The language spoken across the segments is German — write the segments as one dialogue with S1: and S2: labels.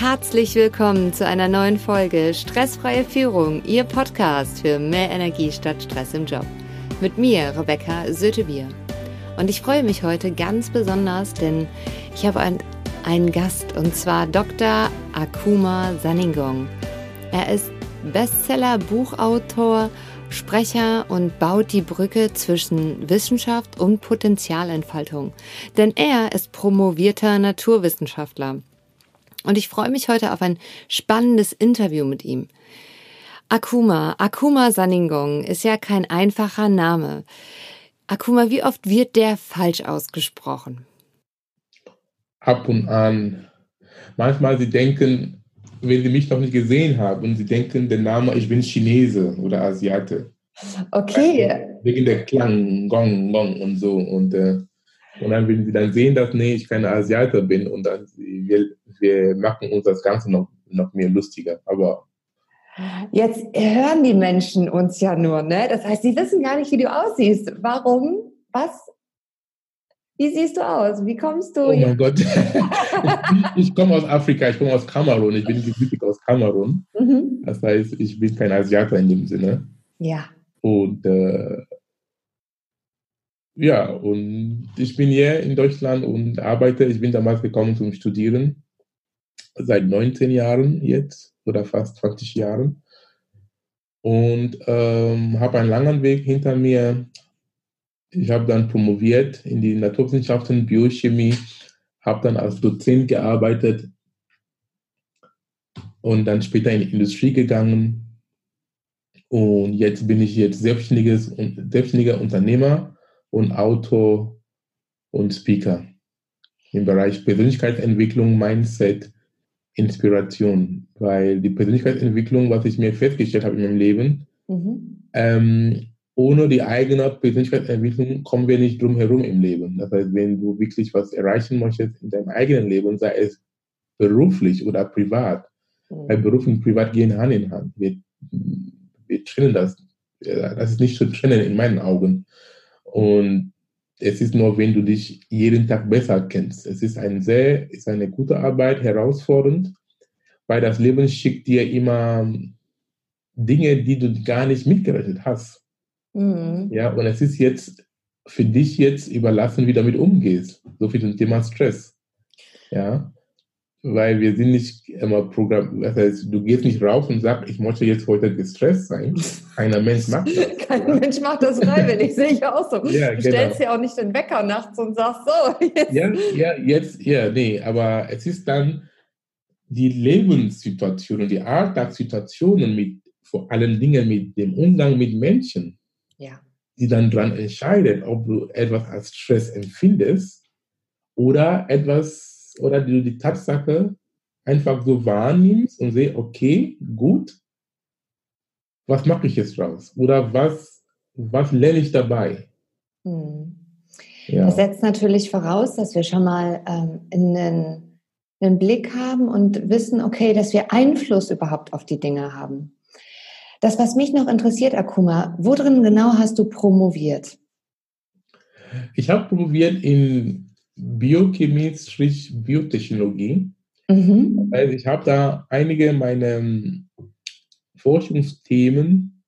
S1: Herzlich willkommen zu einer neuen Folge Stressfreie Führung, Ihr Podcast für mehr Energie statt Stress im Job. Mit mir, Rebecca Sötebier. Und ich freue mich heute ganz besonders, denn ich habe ein, einen Gast und zwar Dr. Akuma Saningong. Er ist Bestseller, Buchautor, Sprecher und baut die Brücke zwischen Wissenschaft und Potenzialentfaltung. Denn er ist promovierter Naturwissenschaftler. Und ich freue mich heute auf ein spannendes Interview mit ihm. Akuma, Akuma Saningong ist ja kein einfacher Name. Akuma, wie oft wird der falsch ausgesprochen?
S2: Ab und an. Manchmal sie denken, wenn sie mich noch nicht gesehen haben, sie denken der Name, ich bin Chinese oder Asiate.
S1: Okay.
S2: Also wegen der Klang, Gong, Gong und so. Und, äh, und dann, wenn sie dann sehen, dass nee, ich keine Asiate bin und dann wir, wir machen uns das Ganze noch, noch mehr lustiger. Aber
S1: Jetzt hören die Menschen uns ja nur, ne? Das heißt, sie wissen gar nicht, wie du aussiehst. Warum? Was? Wie siehst du aus? Wie kommst du?
S2: Oh mein Gott. ich, ich komme aus Afrika, ich komme aus Kamerun. Ich bin gebürtig aus Kamerun. Mhm. Das heißt, ich bin kein Asiater in dem Sinne.
S1: Ja.
S2: Und äh, ja, und ich bin hier in Deutschland und arbeite. Ich bin damals gekommen zum Studieren. Seit 19 Jahren jetzt oder fast 20 Jahren. Und ähm, habe einen langen Weg hinter mir. Ich habe dann promoviert in die Naturwissenschaften, Biochemie, habe dann als Dozent gearbeitet und dann später in die Industrie gegangen. Und jetzt bin ich jetzt selbstständiges, selbstständiger Unternehmer und Autor und Speaker im Bereich Persönlichkeitsentwicklung, Mindset, Inspiration. Weil die Persönlichkeitsentwicklung, was ich mir festgestellt habe in meinem Leben, mhm. ähm, ohne die eigene Persönlichkeitsentwicklung kommen wir nicht drum herum im Leben. Das heißt, wenn du wirklich was erreichen möchtest in deinem eigenen Leben, sei es beruflich oder privat, mhm. weil Beruf und Privat gehen Hand in Hand. Wir, wir trennen das. Das ist nicht zu trennen in meinen Augen. Und es ist nur, wenn du dich jeden Tag besser kennst. Es ist ein sehr, ist eine gute Arbeit, herausfordernd, weil das Leben schickt dir immer Dinge, die du gar nicht mitgerechnet hast. Mhm. Ja, und es ist jetzt für dich jetzt überlassen, wie du damit umgehst. So viel zum Thema Stress. Ja weil wir sind nicht immer Programm, das heißt, du gehst nicht raus und sagst, ich möchte jetzt heute gestresst sein. Keiner Mensch macht das.
S1: Kein oder? Mensch macht das freiwillig, sehe ich auch so. Ja, du genau. stellst ja auch nicht den Wecker nachts und sagst so.
S2: Jetzt. Ja, ja, jetzt, ja, nee, aber es ist dann die Lebenssituation die Alltagssituationen mit, vor allen Dingen mit dem Umgang mit Menschen,
S1: ja.
S2: die dann daran entscheidet, ob du etwas als Stress empfindest oder etwas oder du die Tatsache einfach so wahrnimmst und siehst, okay, gut, was mache ich jetzt draus? Oder was, was lerne ich dabei?
S1: Hm. Ja. Das setzt natürlich voraus, dass wir schon mal ähm, einen, einen Blick haben und wissen, okay, dass wir Einfluss überhaupt auf die Dinge haben. Das, was mich noch interessiert, Akuma, worin genau hast du promoviert?
S2: Ich habe promoviert in Biochemie-Biotechnologie. Mhm. Also ich habe da einige meiner Forschungsthemen,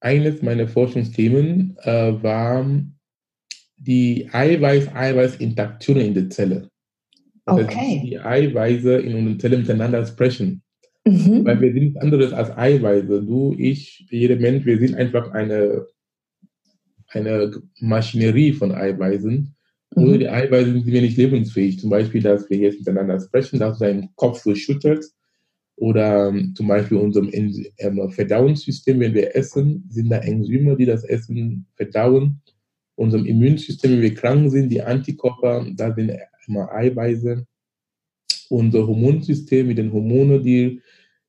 S2: eines meiner Forschungsthemen äh, war die Eiweiß-Eiweiß-Interaktion in der Zelle.
S1: Also okay.
S2: Die Eiweiße in unseren Zellen miteinander sprechen. Mhm. Weil wir sind nichts anderes als Eiweiße. Du, ich, jeder Mensch, wir sind einfach eine, eine Maschinerie von Eiweißen. Ohne mhm. die Eiweiße sind wir nicht lebensfähig. Zum Beispiel, dass wir jetzt miteinander sprechen, dass dein Kopf so schüttelt. Oder ähm, zum Beispiel unserem ähm, Verdauungssystem, wenn wir essen, sind da Enzyme, die das Essen verdauen. Unserem Immunsystem, wenn wir krank sind, die Antikörper, da sind immer Eiweiße. Unser Hormonsystem mit den Hormonen, die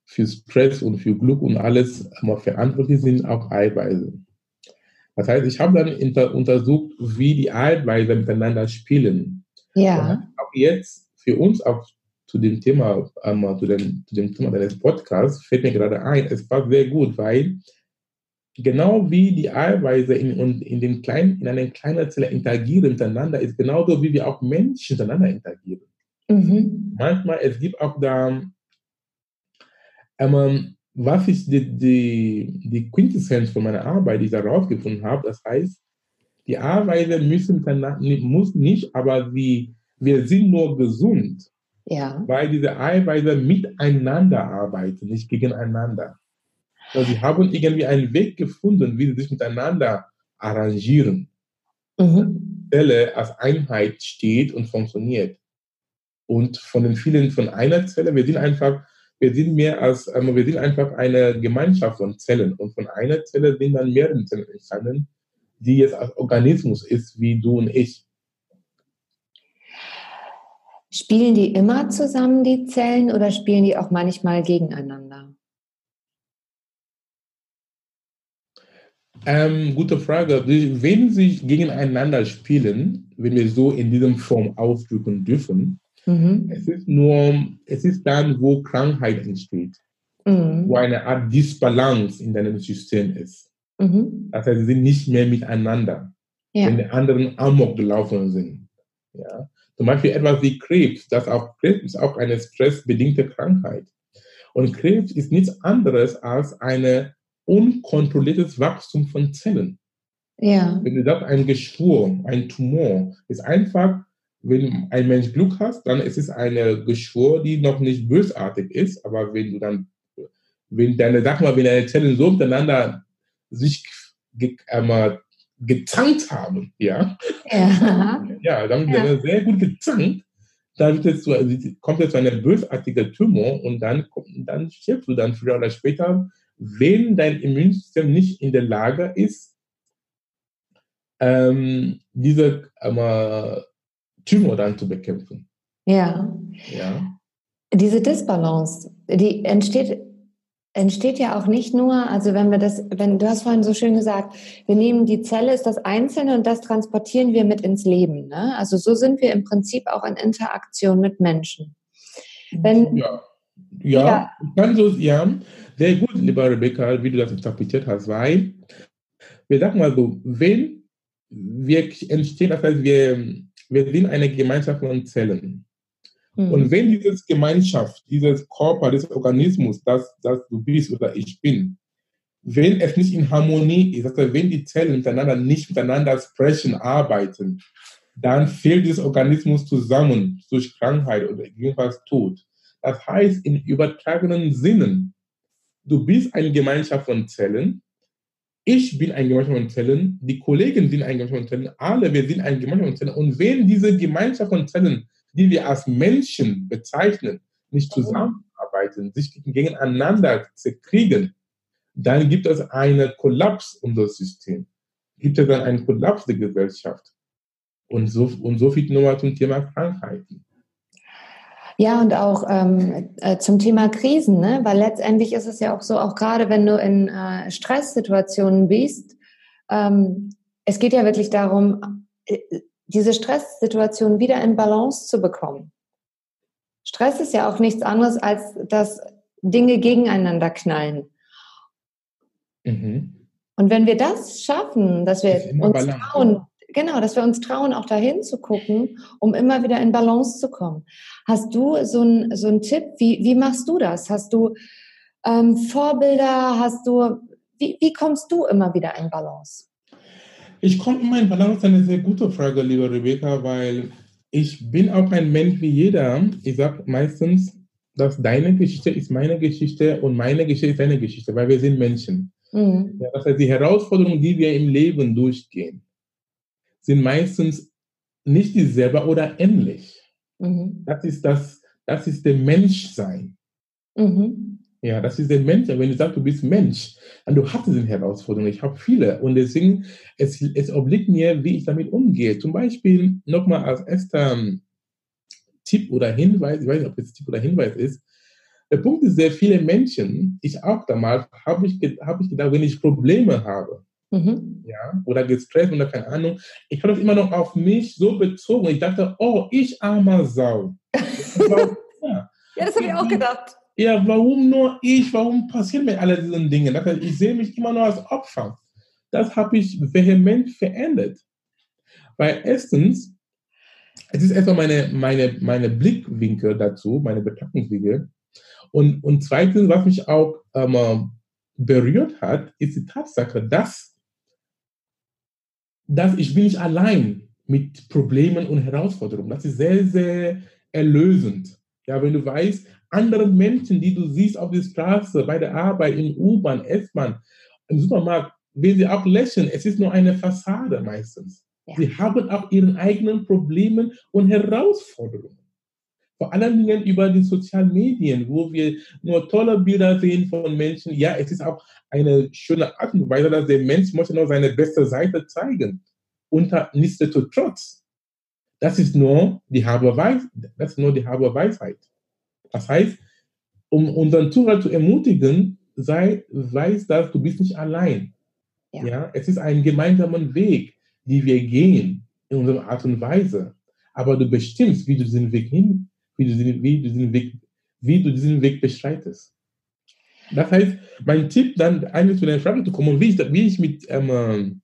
S2: für Stress und für Glück und alles immer verantwortlich sind, auch Eiweiße. Das heißt, ich habe dann inter, untersucht, wie die Eiweiße miteinander spielen.
S1: Ja.
S2: auch jetzt für uns auch zu dem Thema, ähm, zu, dem, zu dem Thema deines Podcasts fällt mir gerade ein, es war sehr gut, weil genau wie die Eiweiße in, in, den kleinen, in einer kleinen Zelle interagieren miteinander, ist genauso, wie wir auch Menschen miteinander interagieren. Mhm. Manchmal, es gibt auch da, ähm, was ich die, die, die Quintessenz von meiner Arbeit, die ich da rausgefunden habe, das heißt, die Arbeiter müssen muss nicht, aber sie, wir sind nur gesund, ja. weil diese Eiweiße miteinander arbeiten, nicht gegeneinander. Also sie haben irgendwie einen Weg gefunden, wie sie sich miteinander arrangieren. Mhm. Zelle als Einheit steht und funktioniert. Und von den vielen von einer Zelle, wir sind einfach, wir sind mehr als, ähm, wir sind einfach eine Gemeinschaft von Zellen. Und von einer Zelle sind dann mehrere Zellen entstanden, die jetzt als Organismus ist, wie du und ich.
S1: Spielen die immer zusammen, die Zellen, oder spielen die auch manchmal gegeneinander?
S2: Ähm, gute Frage. Wenn sie gegeneinander spielen, wenn wir so in diesem Form ausdrücken dürfen, mhm. es ist nur, es ist dann, wo Krankheit entsteht, mhm. wo eine Art Disbalance in deinem System ist. Mhm. Das heißt, sie sind nicht mehr miteinander, ja. wenn die anderen Amok gelaufen sind. Ja? Zum Beispiel etwas wie Krebs, das auch Krebs ist auch eine stressbedingte Krankheit. Und Krebs ist nichts anderes als eine unkontrolliertes Wachstum von Zellen. Ja. Wenn du sagst, ein Geschwur, ein Tumor, ist einfach, wenn ein Mensch Glück hast, dann ist es eine Geschwur, die noch nicht bösartig ist, aber wenn du dann, wenn deine, sag mal, wenn deine Zellen so miteinander sich ge, äh, gezankt haben, ja, ja, ja dann ja. sehr gut gezankt, dann es zu, kommt es zu einer bösartigen Tumor und dann, dann stirbst du dann früher oder später. Wenn dein Immunsystem nicht in der Lage ist, ähm, diese ähm, Tumor dann zu bekämpfen.
S1: Ja. ja. Diese Disbalance, die entsteht, entsteht ja auch nicht nur, also wenn wir das, wenn du hast vorhin so schön gesagt, wir nehmen die Zelle, ist das Einzelne und das transportieren wir mit ins Leben. Ne? Also so sind wir im Prinzip auch in Interaktion mit Menschen.
S2: Wenn, ja. Ja, ja. Kann so, ja, sehr gut, lieber Rebecca, wie du das interpretiert hast, weil wir sagen mal so, wenn wir entstehen, das heißt, wir, wir sind eine Gemeinschaft von Zellen. Mhm. Und wenn diese Gemeinschaft, dieses Körper, dieses Organismus, das, das du bist oder ich bin, wenn es nicht in Harmonie ist, also wenn die Zellen miteinander nicht miteinander sprechen, arbeiten, dann fehlt dieses Organismus zusammen durch Krankheit oder jedenfalls Tod. Das heißt, in übertragenen Sinnen, du bist eine Gemeinschaft von Zellen, ich bin eine Gemeinschaft von Zellen, die Kollegen sind eine Gemeinschaft von Zellen, alle wir sind eine Gemeinschaft von Zellen. Und wenn diese Gemeinschaft von Zellen, die wir als Menschen bezeichnen, nicht zusammenarbeiten, sich gegeneinander zerkriegen, dann gibt es einen Kollaps unseres Systems. Gibt es dann einen Kollaps der Gesellschaft. Und so, und so viel nochmal zum Thema Krankheiten.
S1: Ja, und auch ähm, äh, zum Thema Krisen, ne? weil letztendlich ist es ja auch so, auch gerade wenn du in äh, Stresssituationen bist, ähm, es geht ja wirklich darum, äh, diese Stresssituation wieder in Balance zu bekommen. Stress ist ja auch nichts anderes, als dass Dinge gegeneinander knallen. Mhm. Und wenn wir das schaffen, dass wir uns Balance. trauen, Genau, dass wir uns trauen, auch dahin zu gucken, um immer wieder in Balance zu kommen. Hast du so einen so einen Tipp? Wie, wie machst du das? Hast du ähm, Vorbilder? Hast du, wie, wie kommst du immer wieder in Balance?
S2: Ich komme immer in Balance, eine sehr gute Frage, liebe Rebecca, weil ich bin auch ein Mensch wie jeder. Ich sage meistens, dass deine Geschichte ist meine Geschichte und meine Geschichte ist deine Geschichte, weil wir sind Menschen. Mhm. Ja, das heißt, die Herausforderungen, die wir im Leben durchgehen, sind meistens nicht dieselbe oder ähnlich. Mhm. Das ist das, das ist der Menschsein. Mhm. Ja, das ist der Mensch. Wenn du sagst, du bist Mensch, dann du hast diese Herausforderungen. Ich habe viele. Und deswegen, es, es obliegt mir, wie ich damit umgehe. Zum Beispiel nochmal als erster ähm, Tipp oder Hinweis, ich weiß nicht, ob das Tipp oder Hinweis ist. Der Punkt ist, sehr viele Menschen, ich auch damals, habe ich, hab ich gedacht, wenn ich Probleme habe, Mhm. Ja, oder gestresst oder keine Ahnung. Ich habe das immer noch auf mich so bezogen. Ich dachte, oh, ich armer Sau.
S1: ja. ja, das habe ich auch gedacht.
S2: Ja, warum nur ich? Warum passieren mir alle diese Dinge? Ich sehe mich immer nur als Opfer. Das habe ich vehement verändert. Weil erstens, es ist erstmal meine, meine, meine Blickwinkel dazu, meine Betrachtungswinkel. Und, und zweitens, was mich auch ähm, berührt hat, ist die Tatsache, dass, dass ich bin nicht allein mit Problemen und Herausforderungen. Das ist sehr, sehr erlösend. Ja, wenn du weißt, andere Menschen, die du siehst auf der Straße, bei der Arbeit, in U-Bahn, S-Bahn, im Supermarkt, wenn sie auch lächeln, es ist nur eine Fassade meistens. Ja. Sie haben auch ihre eigenen Probleme und Herausforderungen. Vor allen Dingen über die sozialen Medien, wo wir nur tolle Bilder sehen von Menschen. Ja, es ist auch eine schöne Art und Weise, dass der Mensch möchte nur seine beste Seite zeigen. Unter nichtsdestotrotz, das ist nur die halbe Weisheit. Das ist nur die halbe Weisheit. Das heißt, um unseren Zuhörer zu ermutigen, sei, weiß, dass du bist nicht allein. Ja. ja, es ist ein gemeinsamer Weg die wir gehen in unserer Art und Weise. Aber du bestimmst, wie du diesen Weg hin, wie du, wie du diesen Weg, wie du diesen Weg beschreitest. Das heißt, mein Tipp dann eigentlich zu deiner Frage zu kommen, wie ich, wie ich mit, ähm,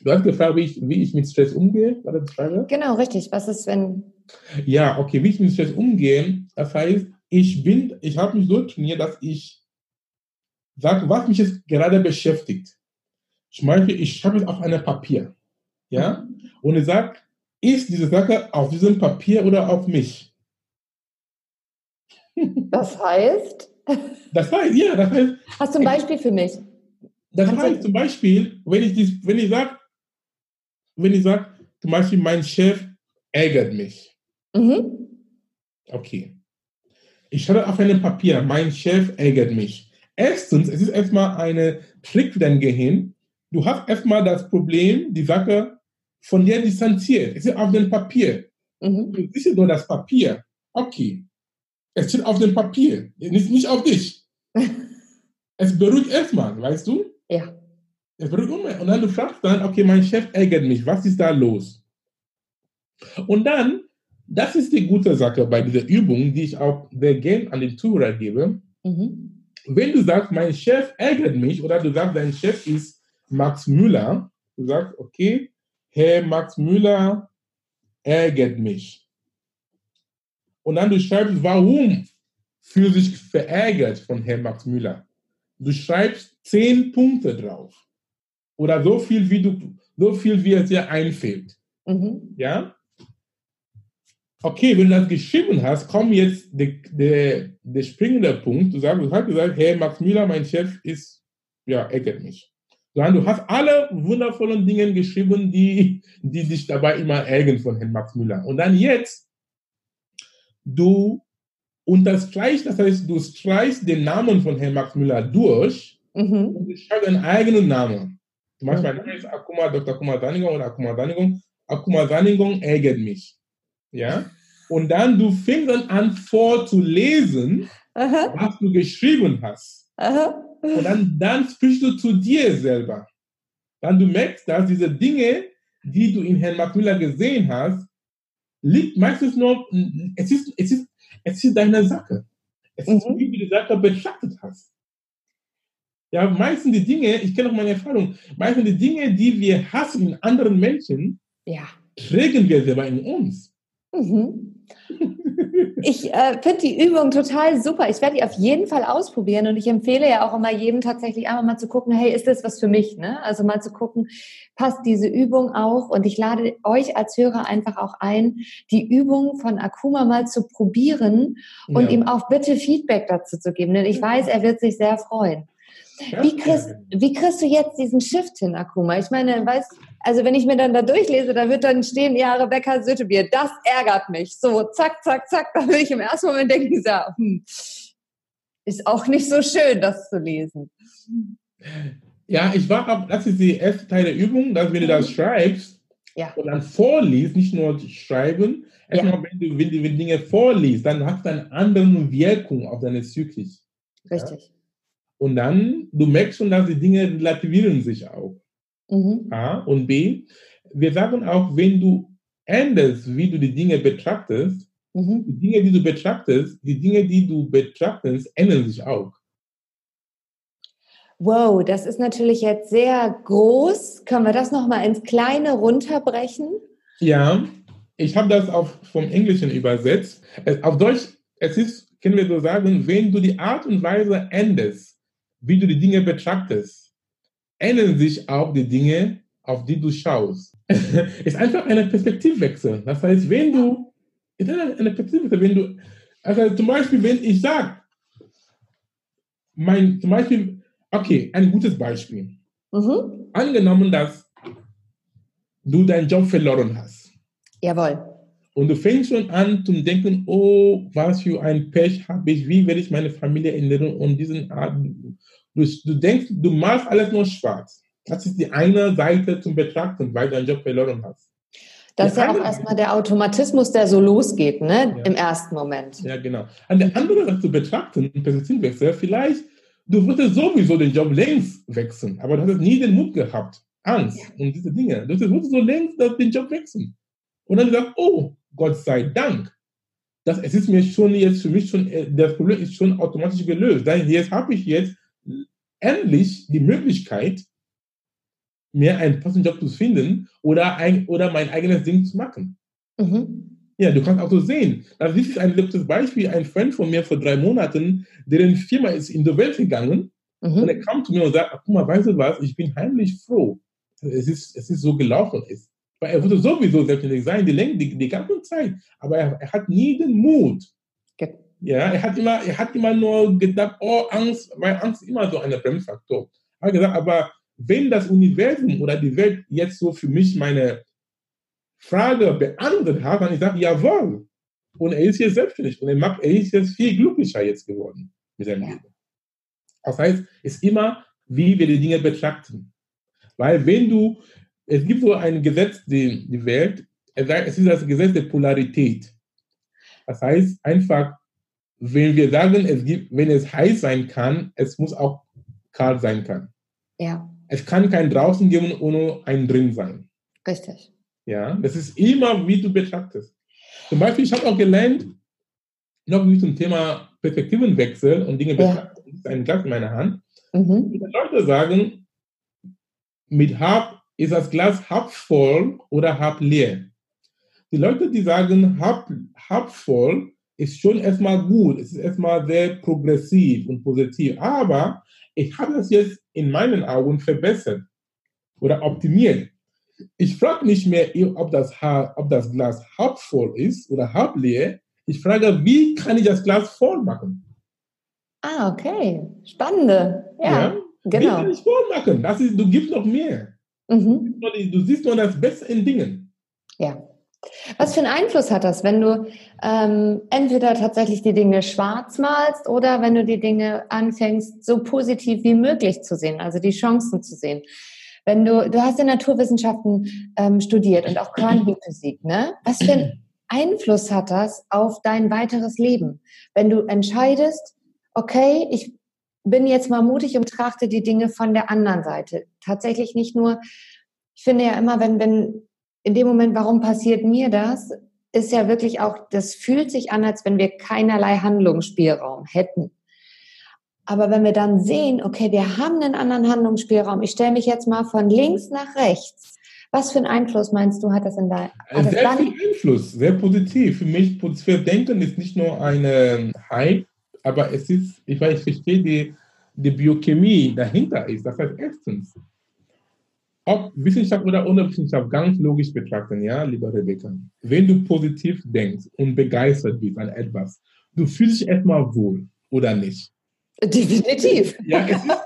S2: du hast gefragt, wie ich, wie ich mit Stress umgehe, war das die Frage?
S1: Genau, richtig. Was ist, wenn?
S2: Ja, okay, wie ich mit Stress umgehe, das heißt, ich bin, ich habe mich so trainiert, dass ich sage, was mich jetzt gerade beschäftigt. Zum Beispiel, ich schreibe es auf einem Papier. Ja? Und ich sage, ist diese Sache auf diesem Papier oder auf mich?
S1: Das heißt?
S2: Das heißt, ja, das heißt.
S1: Hast du ein Beispiel für mich?
S2: Das Kannst heißt zum Beispiel, wenn ich, dies, wenn ich sage, wenn ich sage, zum Beispiel, mein Chef ärgert mich. Mhm. Okay. Ich schreibe auf einem Papier, mein Chef ärgert mich. Erstens, es ist erstmal eine Trick für dein Gehirn. Du hast erstmal das Problem, die Sache von dir distanziert. Es ist auf dem Papier. Mhm. Du siehst nur das Papier. Okay. Es steht auf dem Papier, nicht, nicht auf dich. es beruhigt erstmal, weißt du?
S1: Ja.
S2: Es beruhigt immer. Und dann du fragst dann, okay, mein Chef ärgert mich, was ist da los? Und dann, das ist die gute Sache bei dieser Übung, die ich auch sehr gerne an den Zuhörer gebe. Mhm. Wenn du sagst, mein Chef ärgert mich, oder du sagst, dein Chef ist Max Müller, du sagst, okay, Herr Max Müller ärgert mich. Und dann du schreibst, warum fühlt sich verärgert von Herrn Max Müller. Du schreibst zehn Punkte drauf. Oder so viel, wie du, so viel, wie es dir einfällt. Mhm. Ja? Okay, wenn du das geschrieben hast, kommt jetzt der, der, der springende Punkt. Du, sagst, du hast gesagt, Herr Max Müller, mein Chef, ist, ja, ärgert mich sondern du hast alle wundervollen Dinge geschrieben, die, die dich dabei immer ärgern von Herrn Max Müller. Und dann jetzt, du unterstreichst, das heißt, du streichst den Namen von Herrn Max Müller durch mhm. und schreibst einen eigenen Namen. Zum Beispiel, mein Name ist Akuma, Dr. Akuma Sanigung oder Akuma Sanigung. Akuma Sanigung ärgert mich. Ja? Und dann, du fängst dann an vorzulesen, Aha. was du geschrieben hast. Aha. Und dann, dann sprichst du zu dir selber. Dann du merkst, dass diese Dinge, die du in Herrn Makmüller gesehen hast, liegt meistens nur, es ist, es ist, es ist deine Sache. Es ist, mhm. wie du die Sache betrachtet hast. Ja, meistens die Dinge, ich kenne auch meine Erfahrung, meistens die Dinge, die wir hassen in anderen Menschen, ja. prägen wir selber in uns. Mhm.
S1: Ich äh, finde die Übung total super. Ich werde die auf jeden Fall ausprobieren und ich empfehle ja auch immer jedem tatsächlich einmal mal zu gucken, hey, ist das was für mich? Ne? Also mal zu gucken, passt diese Übung auch? Und ich lade euch als Hörer einfach auch ein, die Übung von Akuma mal zu probieren und ja. ihm auch bitte Feedback dazu zu geben, denn ich weiß, er wird sich sehr freuen. Wie kriegst, wie kriegst du jetzt diesen Shift hin, Akuma? Ich meine, weißt, also wenn ich mir dann da durchlese, da wird dann stehen, ja, Rebecca Sötebier, das ärgert mich. So, zack, zack, zack, da will ich im ersten Moment denken, so, hm, ist auch nicht so schön, das zu lesen.
S2: Ja, ich war ab, das ist die erste Teil der Übung, dass wenn du das mhm. schreibst ja. und dann vorliest, nicht nur schreiben, erstmal, ja. wenn, du, wenn du Dinge vorliest, dann hast du eine andere Wirkung auf deine Psyche.
S1: Richtig. Ja?
S2: Und dann, du merkst schon, dass die Dinge relativieren sich auch. Mhm. A und B, wir sagen auch, wenn du änderst, wie du die Dinge betrachtest, mhm. die Dinge, die du betrachtest, die Dinge, die du betrachtest, ändern sich auch.
S1: Wow, das ist natürlich jetzt sehr groß. Können wir das nochmal ins Kleine runterbrechen?
S2: Ja, ich habe das auf, vom Englischen übersetzt. Es, auf Deutsch, es ist, können wir so sagen, wenn du die Art und Weise änderst, wie du die Dinge betrachtest, ändern sich auch die Dinge, auf die du schaust. ist einfach ein Perspektivwechsel. Das heißt, wenn du, ist eine Perspektivwechsel, wenn du, also zum Beispiel, wenn ich sage, mein, zum Beispiel, okay, ein gutes Beispiel. Mhm. Angenommen, dass du deinen Job verloren hast.
S1: Jawohl.
S2: Und du fängst schon an zu denken, oh, was für ein Pech habe ich, wie werde ich meine Familie ernähren und diesen Art. Du, du denkst, du machst alles nur schwarz. Das ist die eine Seite zum Betrachten, weil du deinen Job verloren hast.
S1: Das ist ja auch erstmal der Automatismus, der so losgeht, ne? Ja. Im ersten Moment.
S2: Ja, genau. An der anderen Seite zu betrachten, Perspektivwechsel, vielleicht, du würdest sowieso den Job längst wechseln, aber du hast nie den Mut gehabt, Angst und diese Dinge. Du würdest so längst den Job wechseln. Und dann gesagt, oh, Gott sei Dank. Das, es ist mir schon jetzt für mich schon, äh, das Problem ist schon automatisch gelöst. Denn jetzt habe ich jetzt endlich die Möglichkeit, mir einen passenden Job zu finden oder, ein, oder mein eigenes Ding zu machen. Mhm. Ja, du kannst auch so sehen. Also das ist ein letztes Beispiel. Ein Freund von mir vor drei Monaten, deren Firma ist in die Welt gegangen mhm. und er kam zu mir und sagte, guck mal, weißt du was, ich bin heimlich froh, es ist, es ist so gelaufen ist. Weil er wollte sowieso selbstständig sein, die, die, die ganze Zeit. Aber er, er hat nie den Mut. Ja, er hat, immer, er hat immer nur gedacht, oh, Angst, weil Angst ist immer so ein Bremsfaktor. Er hat gesagt, aber wenn das Universum oder die Welt jetzt so für mich meine Frage beantwortet hat, dann ich sage, jawohl. Und er ist jetzt selbstständig und er, macht, er ist jetzt viel glücklicher jetzt geworden mit seinem Leben. Das heißt, es ist immer, wie wir die Dinge betrachten. Weil wenn du, es gibt so ein Gesetz, die, die Welt, es ist das Gesetz der Polarität. Das heißt einfach, wenn wir sagen, es gibt, wenn es heiß sein kann, es muss auch kalt sein kann.
S1: Ja.
S2: Es kann kein draußen geben ohne ein drin sein.
S1: Richtig.
S2: Ja, das ist immer, wie du betrachtest. Zum Beispiel, ich habe auch gelernt, noch wie zum Thema Perspektivenwechsel und Dinge betrachten. Das ist ein Glas in meiner Hand. Mhm. Leute sagen, mit halb ist das Glas halb voll oder halb leer. Die Leute, die sagen, halb, halb voll, ist schon erstmal gut. Es ist erstmal sehr progressiv und positiv. Aber ich habe das jetzt in meinen Augen verbessert oder optimiert. Ich frage nicht mehr, ob das, ob das Glas halb voll ist oder halb leer. Ich frage, wie kann ich das Glas voll machen?
S1: Ah, okay. Spannende. Ja, ja? genau.
S2: Wie kann ich voll machen? Das ist, du gibst noch mehr. Mhm. Du siehst nur das Beste in Dingen.
S1: Ja. Was für einen Einfluss hat das, wenn du ähm, entweder tatsächlich die Dinge schwarz malst oder wenn du die Dinge anfängst, so positiv wie möglich zu sehen, also die Chancen zu sehen? Wenn du, du hast in Naturwissenschaften ähm, studiert und auch Quantenphysik, ne? Was für einen Einfluss hat das auf dein weiteres Leben? Wenn du entscheidest, okay, ich bin jetzt mal mutig und betrachte die Dinge von der anderen Seite. Tatsächlich nicht nur, ich finde ja immer, wenn, wenn in dem Moment, warum passiert mir das, ist ja wirklich auch, das fühlt sich an, als wenn wir keinerlei Handlungsspielraum hätten. Aber wenn wir dann sehen, okay, wir haben einen anderen Handlungsspielraum, ich stelle mich jetzt mal von links nach rechts. Was für einen Einfluss meinst du, hat das in deinem
S2: Sehr dann? viel Einfluss, sehr positiv. Für mich, für Denken ist nicht nur ein Hype, aber es ist, ich weiß, ich verstehe die, die Biochemie dahinter ist. Das heißt, erstens, ob Wissenschaft oder ohne Wissenschaft ganz logisch betrachten, ja, lieber Rebecca. Wenn du positiv denkst und begeistert bist an etwas, du fühlst dich erstmal wohl, oder nicht?
S1: Definitiv.
S2: Ja, es ist,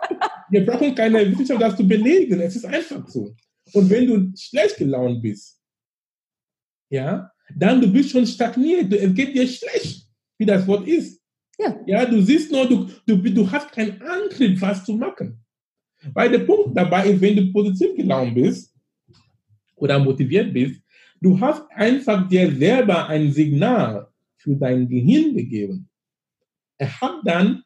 S2: wir brauchen keine Wissenschaft, das zu belegen. Es ist einfach so. Und wenn du schlecht gelaunt bist, ja, dann du bist schon stagniert. Es geht dir schlecht, wie das Wort ist. Ja. Ja, du siehst nur, du, du, du hast keinen Antrieb, was zu machen. Weil der Punkt dabei ist, wenn du positiv gelaunt bist oder motiviert bist, du hast einfach dir selber ein Signal für dein Gehirn gegeben. Er hat dann,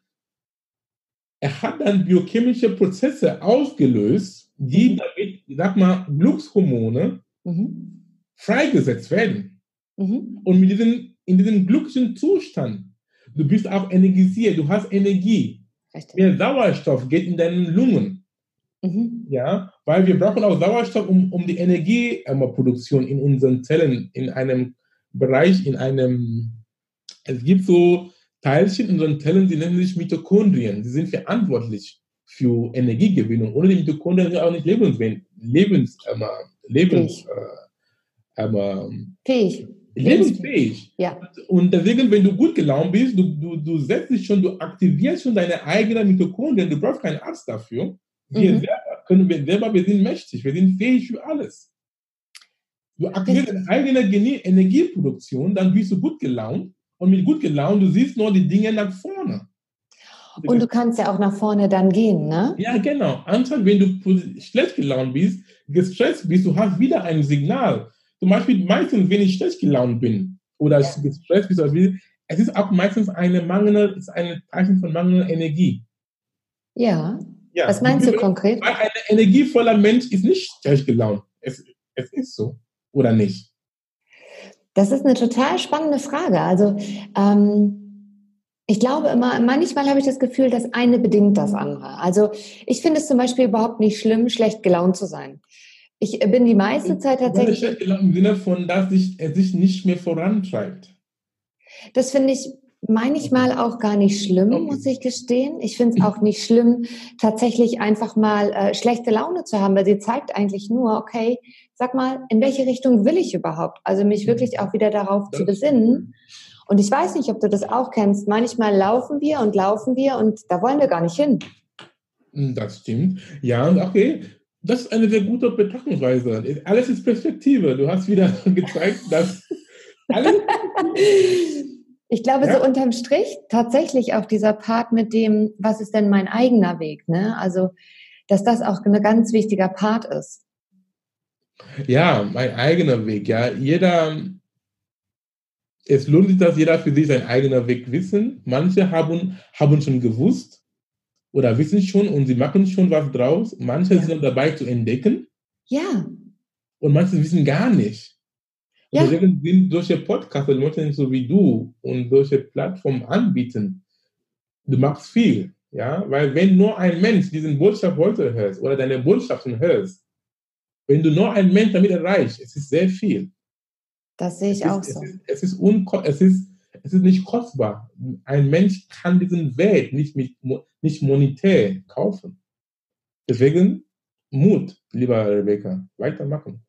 S2: er hat dann biochemische Prozesse ausgelöst, die mhm. damit, ich sag mal, Glückshormone mhm. freigesetzt werden. Mhm. Und mit diesem, in diesem glücklichen Zustand, du bist auch energisiert, du hast Energie. Richtig. Mehr Sauerstoff geht in deinen Lungen. Mhm. Ja, weil wir brauchen auch Sauerstoff, um, um die Energieproduktion in unseren Zellen in einem Bereich in einem, es gibt so Teilchen in unseren Zellen, die nennen sich Mitochondrien. Die sind verantwortlich für Energiegewinnung. Ohne die Mitochondrien sind auch nicht lebens, lebens, äh, lebens äh, äh,
S1: fähig.
S2: Lebensfähig.
S1: Ja.
S2: Und deswegen, wenn du gut gelaunt bist, du, du, du setzt dich schon, du aktivierst schon deine eigenen Mitochondrien, du brauchst keinen Arzt dafür. Wir mhm. selber können wir selber, wir sind mächtig, wir sind fähig für alles. Du aktivierst deine eigene Energieproduktion, dann bist du gut gelaunt und mit gut gelaunt, du siehst nur die Dinge nach vorne.
S1: Und du kannst ja auch nach vorne dann gehen, ne?
S2: Ja, genau. Anstatt wenn du schlecht gelaunt bist, gestresst bist, du hast wieder ein Signal. Zum Beispiel meistens, wenn ich schlecht gelaunt bin oder ja. gestresst bin, es ist auch meistens eine mangelnde, ist ein Zeichen von mangelnder Energie.
S1: Ja. ja. Was meinst du konkret?
S2: Weil ein energievoller Mensch ist nicht schlecht gelaunt. Es, es ist so. Oder nicht?
S1: Das ist eine total spannende Frage. Also, ähm, ich glaube immer, manchmal habe ich das Gefühl, das eine bedingt das andere. Also ich finde es zum Beispiel überhaupt nicht schlimm, schlecht gelaunt zu sein. Ich bin die meiste Zeit tatsächlich.
S2: Im Sinne von, dass sich, er sich nicht mehr vorantreibt.
S1: Das finde ich manchmal auch gar nicht schlimm, okay. muss ich gestehen. Ich finde es auch nicht schlimm, tatsächlich einfach mal äh, schlechte Laune zu haben, weil sie zeigt eigentlich nur, okay, sag mal, in welche Richtung will ich überhaupt? Also mich wirklich auch wieder darauf das zu besinnen. Und ich weiß nicht, ob du das auch kennst. Manchmal laufen wir und laufen wir und da wollen wir gar nicht hin.
S2: Hm, das stimmt. Ja, okay. Das ist eine sehr gute Betrachtungsweise. Alles ist Perspektive. Du hast wieder gezeigt, dass alles.
S1: ich glaube, ja. so unterm Strich tatsächlich auch dieser Part mit dem, was ist denn mein eigener Weg? Ne? Also, dass das auch ein ganz wichtiger Part ist.
S2: Ja, mein eigener Weg. Ja, jeder es lohnt sich, dass jeder für sich seinen eigenen Weg wissen. Manche haben, haben schon gewusst oder wissen schon und sie machen schon was draus. Manche ja. sind dabei zu entdecken.
S1: Ja.
S2: Und manche wissen gar nicht. Ja. Deswegen sind solche Podcasts, Leute so wie du und solche Plattformen anbieten, du machst viel. Ja, weil wenn nur ein Mensch diesen Botschaft heute hörst oder deine Botschaften hörst, wenn du nur ein Mensch damit erreichst, es ist sehr viel.
S1: Das sehe ich
S2: es
S1: auch
S2: ist,
S1: so.
S2: Es ist, es, ist es, ist, es ist nicht kostbar. Ein Mensch kann diesen Wert nicht, mit, nicht monetär kaufen. Deswegen Mut, lieber Rebecca, weitermachen.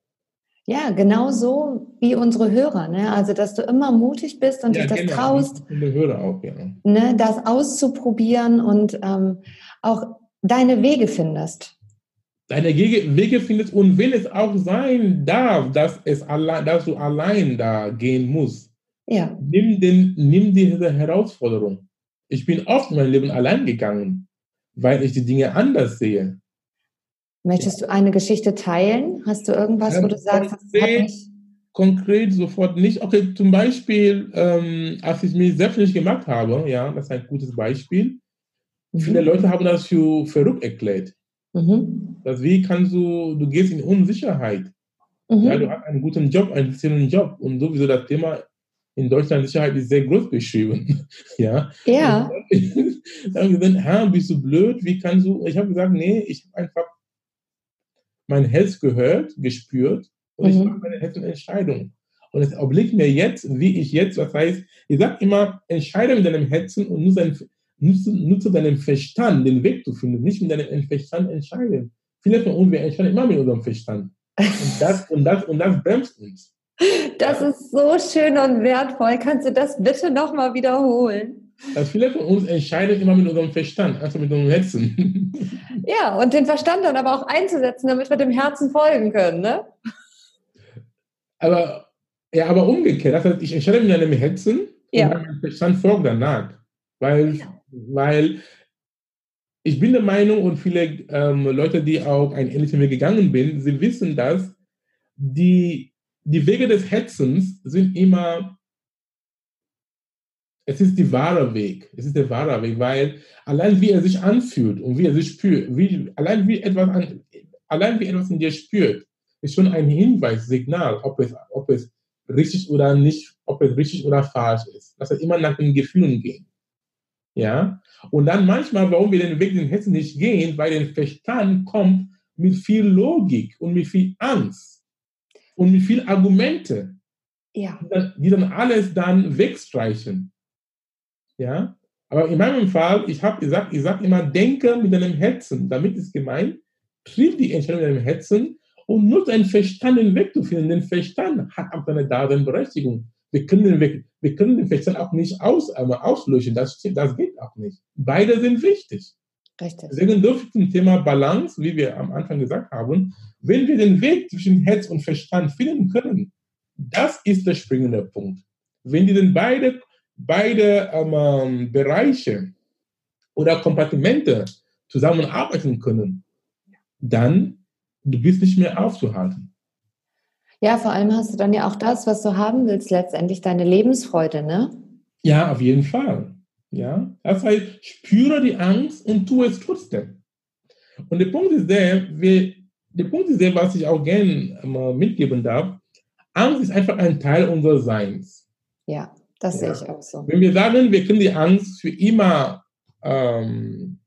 S1: Ja, genau so wie unsere Hörer. Ne? Also, dass du immer mutig bist und ja, dich das genau. traust,
S2: auch, ja.
S1: ne? das auszuprobieren und ähm, auch deine Wege findest
S2: deine Wege findest und wenn es auch sein darf, dass, es allein, dass du allein da gehen musst,
S1: ja.
S2: nimm, den, nimm diese Herausforderung. Ich bin oft in meinem Leben allein gegangen, weil ich die Dinge anders sehe.
S1: Möchtest du eine Geschichte teilen? Hast du irgendwas, wo du sagst,
S2: konkret, das konkret sofort nicht. Okay, zum Beispiel, ähm, als ich mich selbstständig gemacht habe, ja, das ist ein gutes Beispiel. Mhm. Viele Leute haben das für verrückt erklärt. Mhm. Das wie kannst du, du gehst in Unsicherheit. Mhm. Ja, du hast einen guten Job, einen sicheren Job und sowieso das Thema in Deutschland Sicherheit ist sehr groß geschrieben. ja.
S1: Ja.
S2: Dann gesagt, Herr, bist du blöd? Wie kannst du? Ich habe gesagt, nee, ich habe einfach mein Herz gehört, gespürt und mhm. ich mache meine Herzenentscheidung. Und es obliegt mir jetzt, wie ich jetzt, was heißt, ich sage immer, entscheide mit deinem Herzen und sein, nutze, nutze deinen Verstand, den Weg zu finden, nicht mit deinem Verstand entscheiden. Viele von uns, wir entscheiden immer mit unserem Verstand. Und das, und das, und das bremst uns.
S1: Das ist so schön und wertvoll. Kannst du das bitte nochmal wiederholen?
S2: Dass viele von uns entscheiden immer mit unserem Verstand, also mit unserem Herzen.
S1: Ja, und den Verstand dann aber auch einzusetzen, damit wir dem Herzen folgen können, ne?
S2: Aber, ja, aber umgekehrt. Das heißt, ich entscheide mit meinem Herzen ja. und mein Verstand folgt danach. Weil ja weil ich bin der Meinung und viele ähm, Leute, die auch einen ähnlichen Weg gegangen sind, sie wissen, dass die, die Wege des Hetzens sind immer, es ist der wahre Weg. Es ist der wahre Weg, weil allein wie er sich anfühlt und wie er sich spürt, wie, allein, wie etwas an, allein wie etwas in dir spürt, ist schon ein Hinweis, Signal, ob es, ob es richtig oder nicht, ob es richtig oder falsch ist. Dass er immer nach den Gefühlen geht. Ja? Und dann manchmal, warum wir den Weg in Hessen nicht gehen, weil der Verstand kommt mit viel Logik und mit viel Angst und mit viel Argumente. ja. die, dann, die dann alles dann wegstreichen. Ja, aber in meinem Fall, ich habe gesagt, ich sage immer, denke mit deinem Herzen. Damit ist gemeint, triff die Entscheidung mit deinem Herzen und nutze deinen Verstand den Weg zu finden. Den Verstand hat auch seine Daseinberechtigung. Wir können den, Weg, wir können den Verstand auch nicht aus, äh, auslöschen. Das, das geht auch nicht. Beide sind wichtig. Richtig. Deswegen dürfte zum Thema Balance, wie wir am Anfang gesagt haben, wenn wir den Weg zwischen Herz und Verstand finden können, das ist der springende Punkt. Wenn die denn beide, beide ähm, Bereiche oder Kompartimente zusammenarbeiten können, dann du bist nicht mehr aufzuhalten.
S1: Ja, vor allem hast du dann ja auch das, was du haben willst, letztendlich deine Lebensfreude, ne?
S2: Ja, auf jeden Fall. Ja, das heißt, spüre die Angst und tu es trotzdem. Und der Punkt ist der, wir, der Punkt ist der, was ich auch gerne mal mitgeben darf. Angst ist einfach ein Teil unseres Seins.
S1: Ja, das ja. sehe ich auch so.
S2: Wenn wir sagen, wir können die Angst für immer ähm,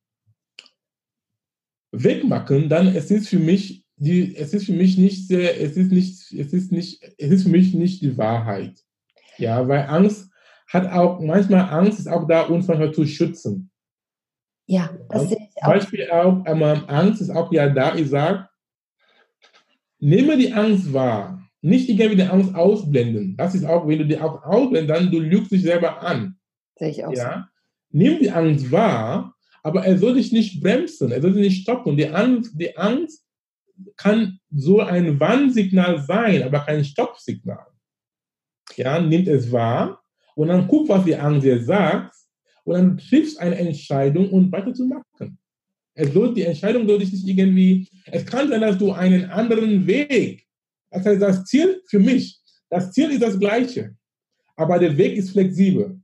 S2: wegmachen, dann es ist für mich die, es ist für mich nicht sehr, es ist nicht, es ist nicht, es ist für mich nicht die Wahrheit. Ja, weil Angst hat auch, manchmal Angst ist auch da, uns manchmal zu schützen.
S1: Ja, das ja. sehe ich
S2: auch. Beispiel auch, ähm, Angst ist auch ja da, ich sage, nehme die Angst wahr. Nicht irgendwie die Angst ausblenden. Das ist auch, wenn du die auch ausblendest, dann du lügst dich selber an.
S1: Sehe ich auch
S2: ja? so. Nimm die Angst wahr, aber er soll dich nicht bremsen, er soll dich nicht stoppen. Die Angst, die Angst kann so ein Warnsignal sein, aber kein Stoppsignal. Ja, nimmt es wahr und dann guck, was die Angst dir sagt und dann triffst eine Entscheidung und weiterzumachen. Es soll, die Entscheidung soll dich nicht irgendwie, es kann sein, dass du einen anderen Weg, das heißt, das Ziel für mich, das Ziel ist das gleiche, aber der Weg ist flexibel.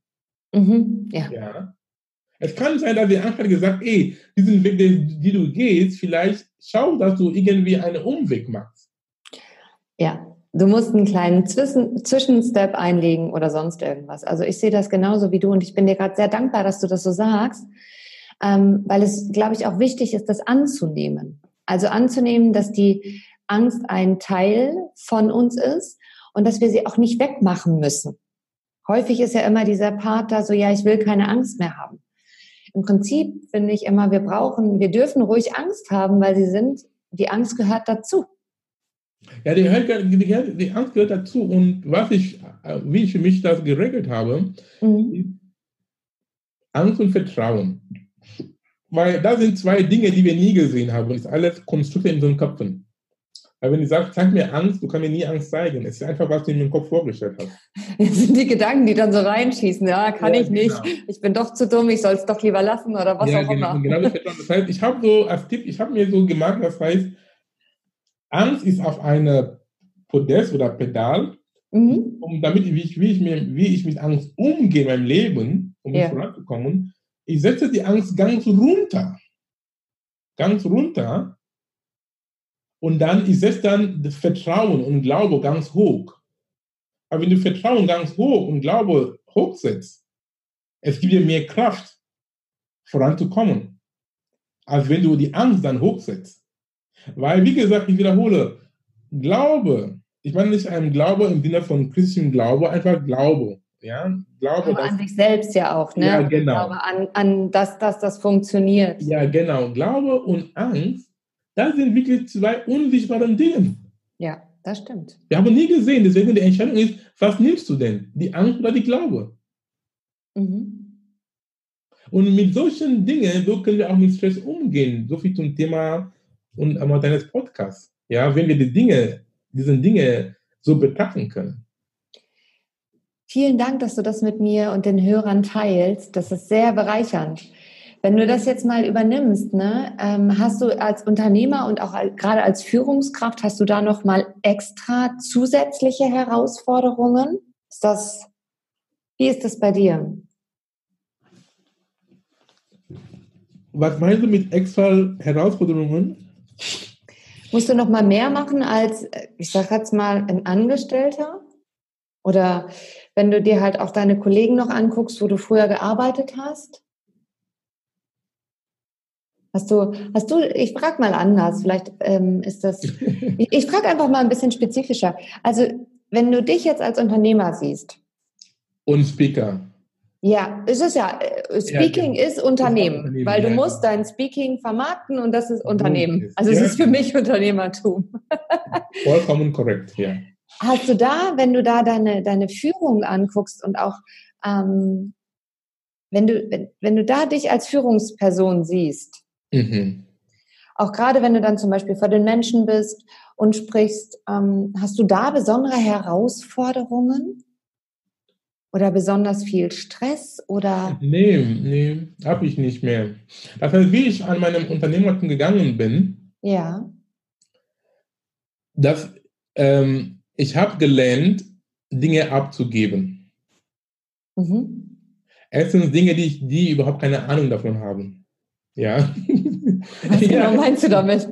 S1: Mhm, ja.
S2: ja. Es kann sein, dass der Anfang gesagt ey, diesen Weg, den, den du gehst, vielleicht schau, dass du irgendwie einen Umweg machst.
S1: Ja, du musst einen kleinen Zwischen Zwischenstep einlegen oder sonst irgendwas. Also ich sehe das genauso wie du und ich bin dir gerade sehr dankbar, dass du das so sagst, ähm, weil es, glaube ich, auch wichtig ist, das anzunehmen. Also anzunehmen, dass die Angst ein Teil von uns ist und dass wir sie auch nicht wegmachen müssen. Häufig ist ja immer dieser Part da so, ja, ich will keine Angst mehr haben im Prinzip finde ich immer, wir brauchen, wir dürfen ruhig Angst haben, weil sie sind, die Angst gehört dazu.
S2: Ja, die, die, die Angst gehört dazu. Und was ich, wie ich mich das geregelt habe, mhm. Angst und Vertrauen. Weil das sind zwei Dinge, die wir nie gesehen haben. Das ist alles Konstrukte in unseren Köpfen. Weil wenn du sagst, zeig mir Angst, du kannst mir nie Angst zeigen. Es ist einfach, was du in meinem Kopf vorgestellt hast.
S1: Das sind die Gedanken, die dann so reinschießen. Ja, kann ja, ich nicht. Genau. Ich bin doch zu dumm, ich soll es doch lieber lassen oder was ja, auch
S2: genau,
S1: immer.
S2: Genau das, heißt, ich habe so als Tipp, ich habe mir so gemacht, das heißt, Angst ist auf eine Podest oder Pedal, mhm. um damit wie ich, wie, ich mir, wie ich mit Angst umgehe in meinem Leben, um ja. voranzukommen. Ich setze die Angst ganz runter. Ganz runter und dann ist es dann das Vertrauen und Glaube ganz hoch. Aber wenn du Vertrauen ganz hoch und Glaube hochsetzt, es gibt dir mehr Kraft, voranzukommen, als wenn du die Angst dann hochsetzt. Weil, wie gesagt, ich wiederhole, Glaube, ich meine nicht einem Glaube im Sinne von christlichem Glaube, einfach Glaube. Ja,
S1: Glaube Aber dass, an sich selbst ja auch, ne?
S2: Ja, genau.
S1: Glaube an, an das, dass das funktioniert.
S2: Ja, genau. Glaube und Angst das sind wirklich zwei unsichtbare Dinge.
S1: Ja, das stimmt.
S2: Wir haben nie gesehen, deswegen die Entscheidung ist, was nimmst du denn? Die Angst oder die Glaube? Mhm. Und mit solchen Dingen, so können wir auch mit Stress umgehen. So viel zum Thema und einmal deines Podcasts. Ja, wenn wir die Dinge, diese Dinge so betrachten können.
S1: Vielen Dank, dass du das mit mir und den Hörern teilst. Das ist sehr bereichernd. Wenn du das jetzt mal übernimmst, ne, ähm, hast du als Unternehmer und auch gerade als Führungskraft, hast du da noch mal extra zusätzliche Herausforderungen? Ist das, wie ist das bei dir?
S2: Was meinst du mit extra Herausforderungen?
S1: Musst du noch mal mehr machen als, ich sag jetzt mal, ein Angestellter? Oder wenn du dir halt auch deine Kollegen noch anguckst, wo du früher gearbeitet hast? Hast du, hast du, ich frage mal anders, vielleicht ähm, ist das, ich, ich frage einfach mal ein bisschen spezifischer. Also wenn du dich jetzt als Unternehmer siehst.
S2: Und Speaker.
S1: Ja, es ist ja, äh, Speaking ja, ist Unternehmen, Unternehmen, weil du ja, musst dein Speaking vermarkten und das ist Unternehmen. Also es ist für mich Unternehmertum.
S2: Vollkommen korrekt, ja.
S1: Hast du da, wenn du da deine, deine Führung anguckst und auch ähm, wenn du, wenn, wenn du da dich als Führungsperson siehst, mhm. auch gerade wenn du dann zum Beispiel vor den Menschen bist und sprichst, ähm, hast du da besondere Herausforderungen? Oder besonders viel Stress oder?
S2: Nee, nee, habe ich nicht mehr. Das heißt, wie ich an meinem Unternehmertum gegangen bin,
S1: ja.
S2: dass ähm, ich habe gelernt, Dinge abzugeben. Mhm. Erstens Dinge, die, ich, die überhaupt keine Ahnung davon haben. Ja.
S1: Was genau meinst du damit?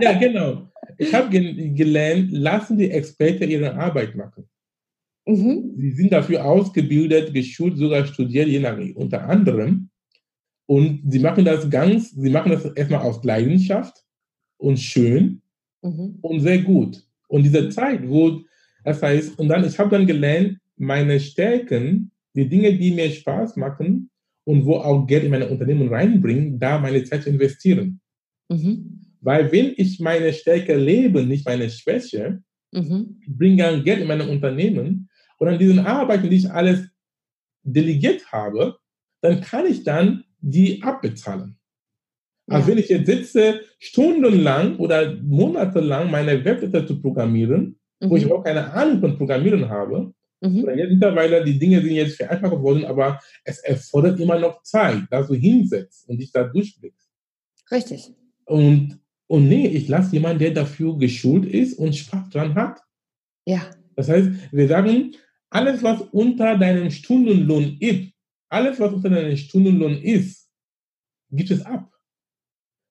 S2: ja, genau. Ich habe gelernt, lassen die Experten ihre Arbeit machen. Mhm. Sie sind dafür ausgebildet, geschult, sogar studiert, je nach, unter anderem. Und sie machen das ganz, sie machen das erstmal aus Leidenschaft und schön mhm. und sehr gut. Und diese Zeit, wo, das heißt, und dann, ich habe dann gelernt, meine Stärken, die Dinge, die mir Spaß machen und wo auch Geld in meine Unternehmen reinbringen, da meine Zeit zu investieren. Mhm. Weil wenn ich meine Stärke lebe, nicht meine Schwäche, mhm. bringe dann Geld in meine Unternehmen, und an diesen Arbeiten, die ich alles delegiert habe, dann kann ich dann die abbezahlen. Ja. Also wenn ich jetzt sitze, stundenlang oder monatelang meine Webseite zu programmieren, mhm. wo ich überhaupt keine Ahnung von Programmieren habe, mhm. oder jetzt mittlerweile, die Dinge sind jetzt vereinfacht geworden, aber es erfordert immer noch Zeit, dass du hinsetzt und dich da durchblickst.
S1: Richtig.
S2: Und, und nee, ich lasse jemanden, der dafür geschult ist und Spaß dran hat.
S1: Ja.
S2: Das heißt, wir sagen, alles, was unter deinem Stundenlohn ist, alles, was unter deinem Stundenlohn ist, gibt es ab.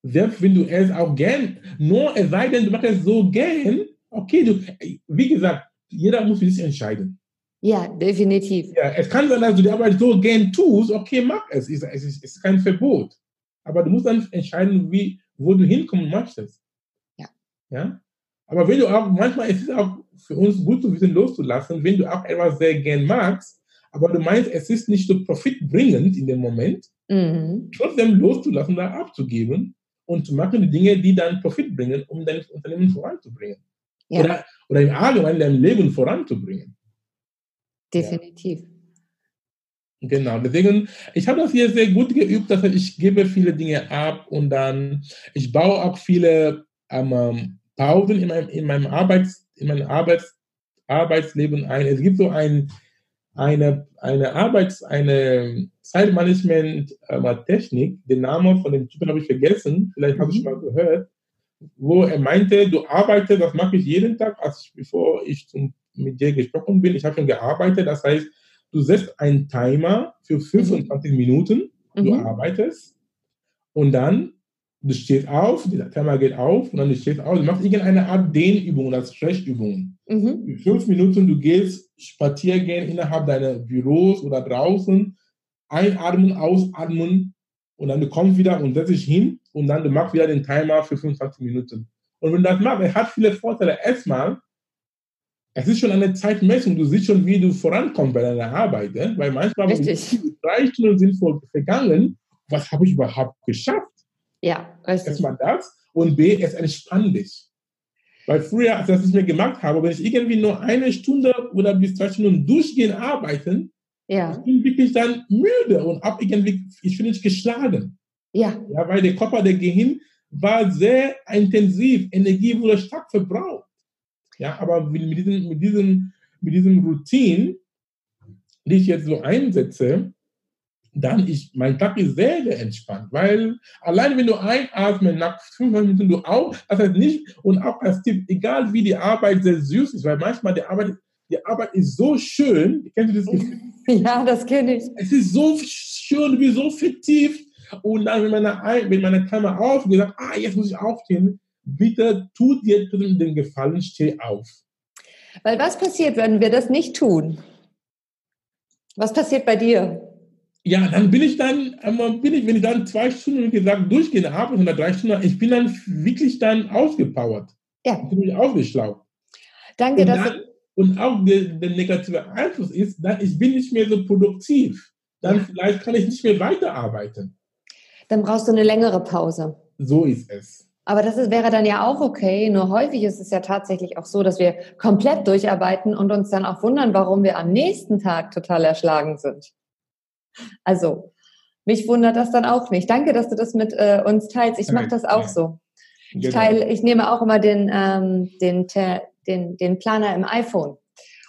S2: Selbst wenn du es auch gern, nur es sei denn, du machst es so gern, okay, du, wie gesagt, jeder muss für sich entscheiden.
S1: Ja, definitiv.
S2: Ja, es kann sein, dass du die Arbeit so gern tust, okay, mach es, es ist, es ist kein Verbot. Aber du musst dann entscheiden, wie, wo du hinkommen möchtest.
S1: Ja.
S2: Ja? Aber wenn du auch, manchmal ist es auch für uns gut zu wissen, loszulassen, wenn du auch etwas sehr gern magst, aber du meinst, es ist nicht so profitbringend in dem Moment, mhm. trotzdem loszulassen, da abzugeben und zu machen die Dinge, die dann Profit bringen, um dein Unternehmen voranzubringen. Ja. Oder, oder im Allgemeinen dein Leben voranzubringen.
S1: Definitiv.
S2: Ja. Genau, deswegen, ich habe das hier sehr gut geübt, dass ich gebe viele Dinge ab und dann, ich baue auch viele ähm, Pausen in meinem, in meinem, Arbeits, in meinem Arbeits, Arbeitsleben ein. Es gibt so ein, eine, eine Arbeits-, eine Zeitmanagement-Technik, den Namen von dem Typen habe ich vergessen, vielleicht habe ich mhm. mal gehört, wo er meinte, du arbeitest, das mache ich jeden Tag, als ich, bevor ich zum, mit dir gesprochen bin, ich habe schon gearbeitet, das heißt, du setzt einen Timer für 25 mhm. Minuten, du mhm. arbeitest und dann du stehst auf, der Timer geht auf und dann du stehst auf, du machst irgendeine Art Dehnübung oder Stretchübung. Mhm. fünf Minuten, du gehst spazieren gehen innerhalb deiner Büros oder draußen, einatmen, ausatmen und dann du kommst wieder und setzt dich hin und dann du machst wieder den Timer für 25 Minuten. Und wenn du das machst, es hat viele Vorteile. Erstmal, es ist schon eine Zeitmessung. Du siehst schon, wie du vorankommst bei deiner Arbeit. Eh? Weil manchmal, drei Stunden sind vergangen, was habe ich überhaupt geschafft?
S1: Ja,
S2: richtig. Erstmal das und B, es entspannt dich. Weil früher, als ich das nicht mehr gemacht habe, wenn ich irgendwie nur eine Stunde oder bis zwei Stunden durchgehend arbeiten, ja. ich bin wirklich dann müde und ab irgendwie, ich bin nicht geschlagen.
S1: Ja.
S2: ja. Weil der Körper, der Gehirn war sehr intensiv, Energie wurde stark verbraucht. Ja, aber mit diesem, mit diesem, mit diesem Routine, die ich jetzt so einsetze, dann ist mein Tag ist sehr, sehr entspannt, weil allein wenn du einatmest, nach fünf Minuten du auch, das heißt nicht, und auch als Tipp, egal wie die Arbeit sehr süß ist, weil manchmal die Arbeit, die Arbeit ist so schön, kennst du das Gefühl?
S1: Ja, das kenne ich.
S2: Es ist so schön, wie so vertieft, und dann, wenn meine, wenn meine Kamera auf, gesagt, ah, jetzt muss ich aufstehen, bitte tut dir den Gefallen, steh auf.
S1: Weil was passiert, wenn wir das nicht tun? Was passiert bei dir?
S2: Ja, dann bin ich dann, bin ich, wenn ich dann zwei Stunden, wie gesagt, durchgehend arbeite oder drei Stunden, ich bin dann wirklich dann ausgepowert.
S1: Ja.
S2: Ich bin aufgeschlaucht.
S1: Danke,
S2: und
S1: dass
S2: dann, und auch der, der negative Einfluss ist, dann ich bin nicht mehr so produktiv. Dann ja. vielleicht kann ich nicht mehr weiterarbeiten.
S1: Dann brauchst du eine längere Pause.
S2: So ist es.
S1: Aber das ist, wäre dann ja auch okay. Nur häufig ist es ja tatsächlich auch so, dass wir komplett durcharbeiten und uns dann auch wundern, warum wir am nächsten Tag total erschlagen sind. Also, mich wundert das dann auch nicht. Danke, dass du das mit äh, uns teilst. Ich mache das auch so. Ich, genau. teile, ich nehme auch immer den, ähm, den, den, den Planer im iPhone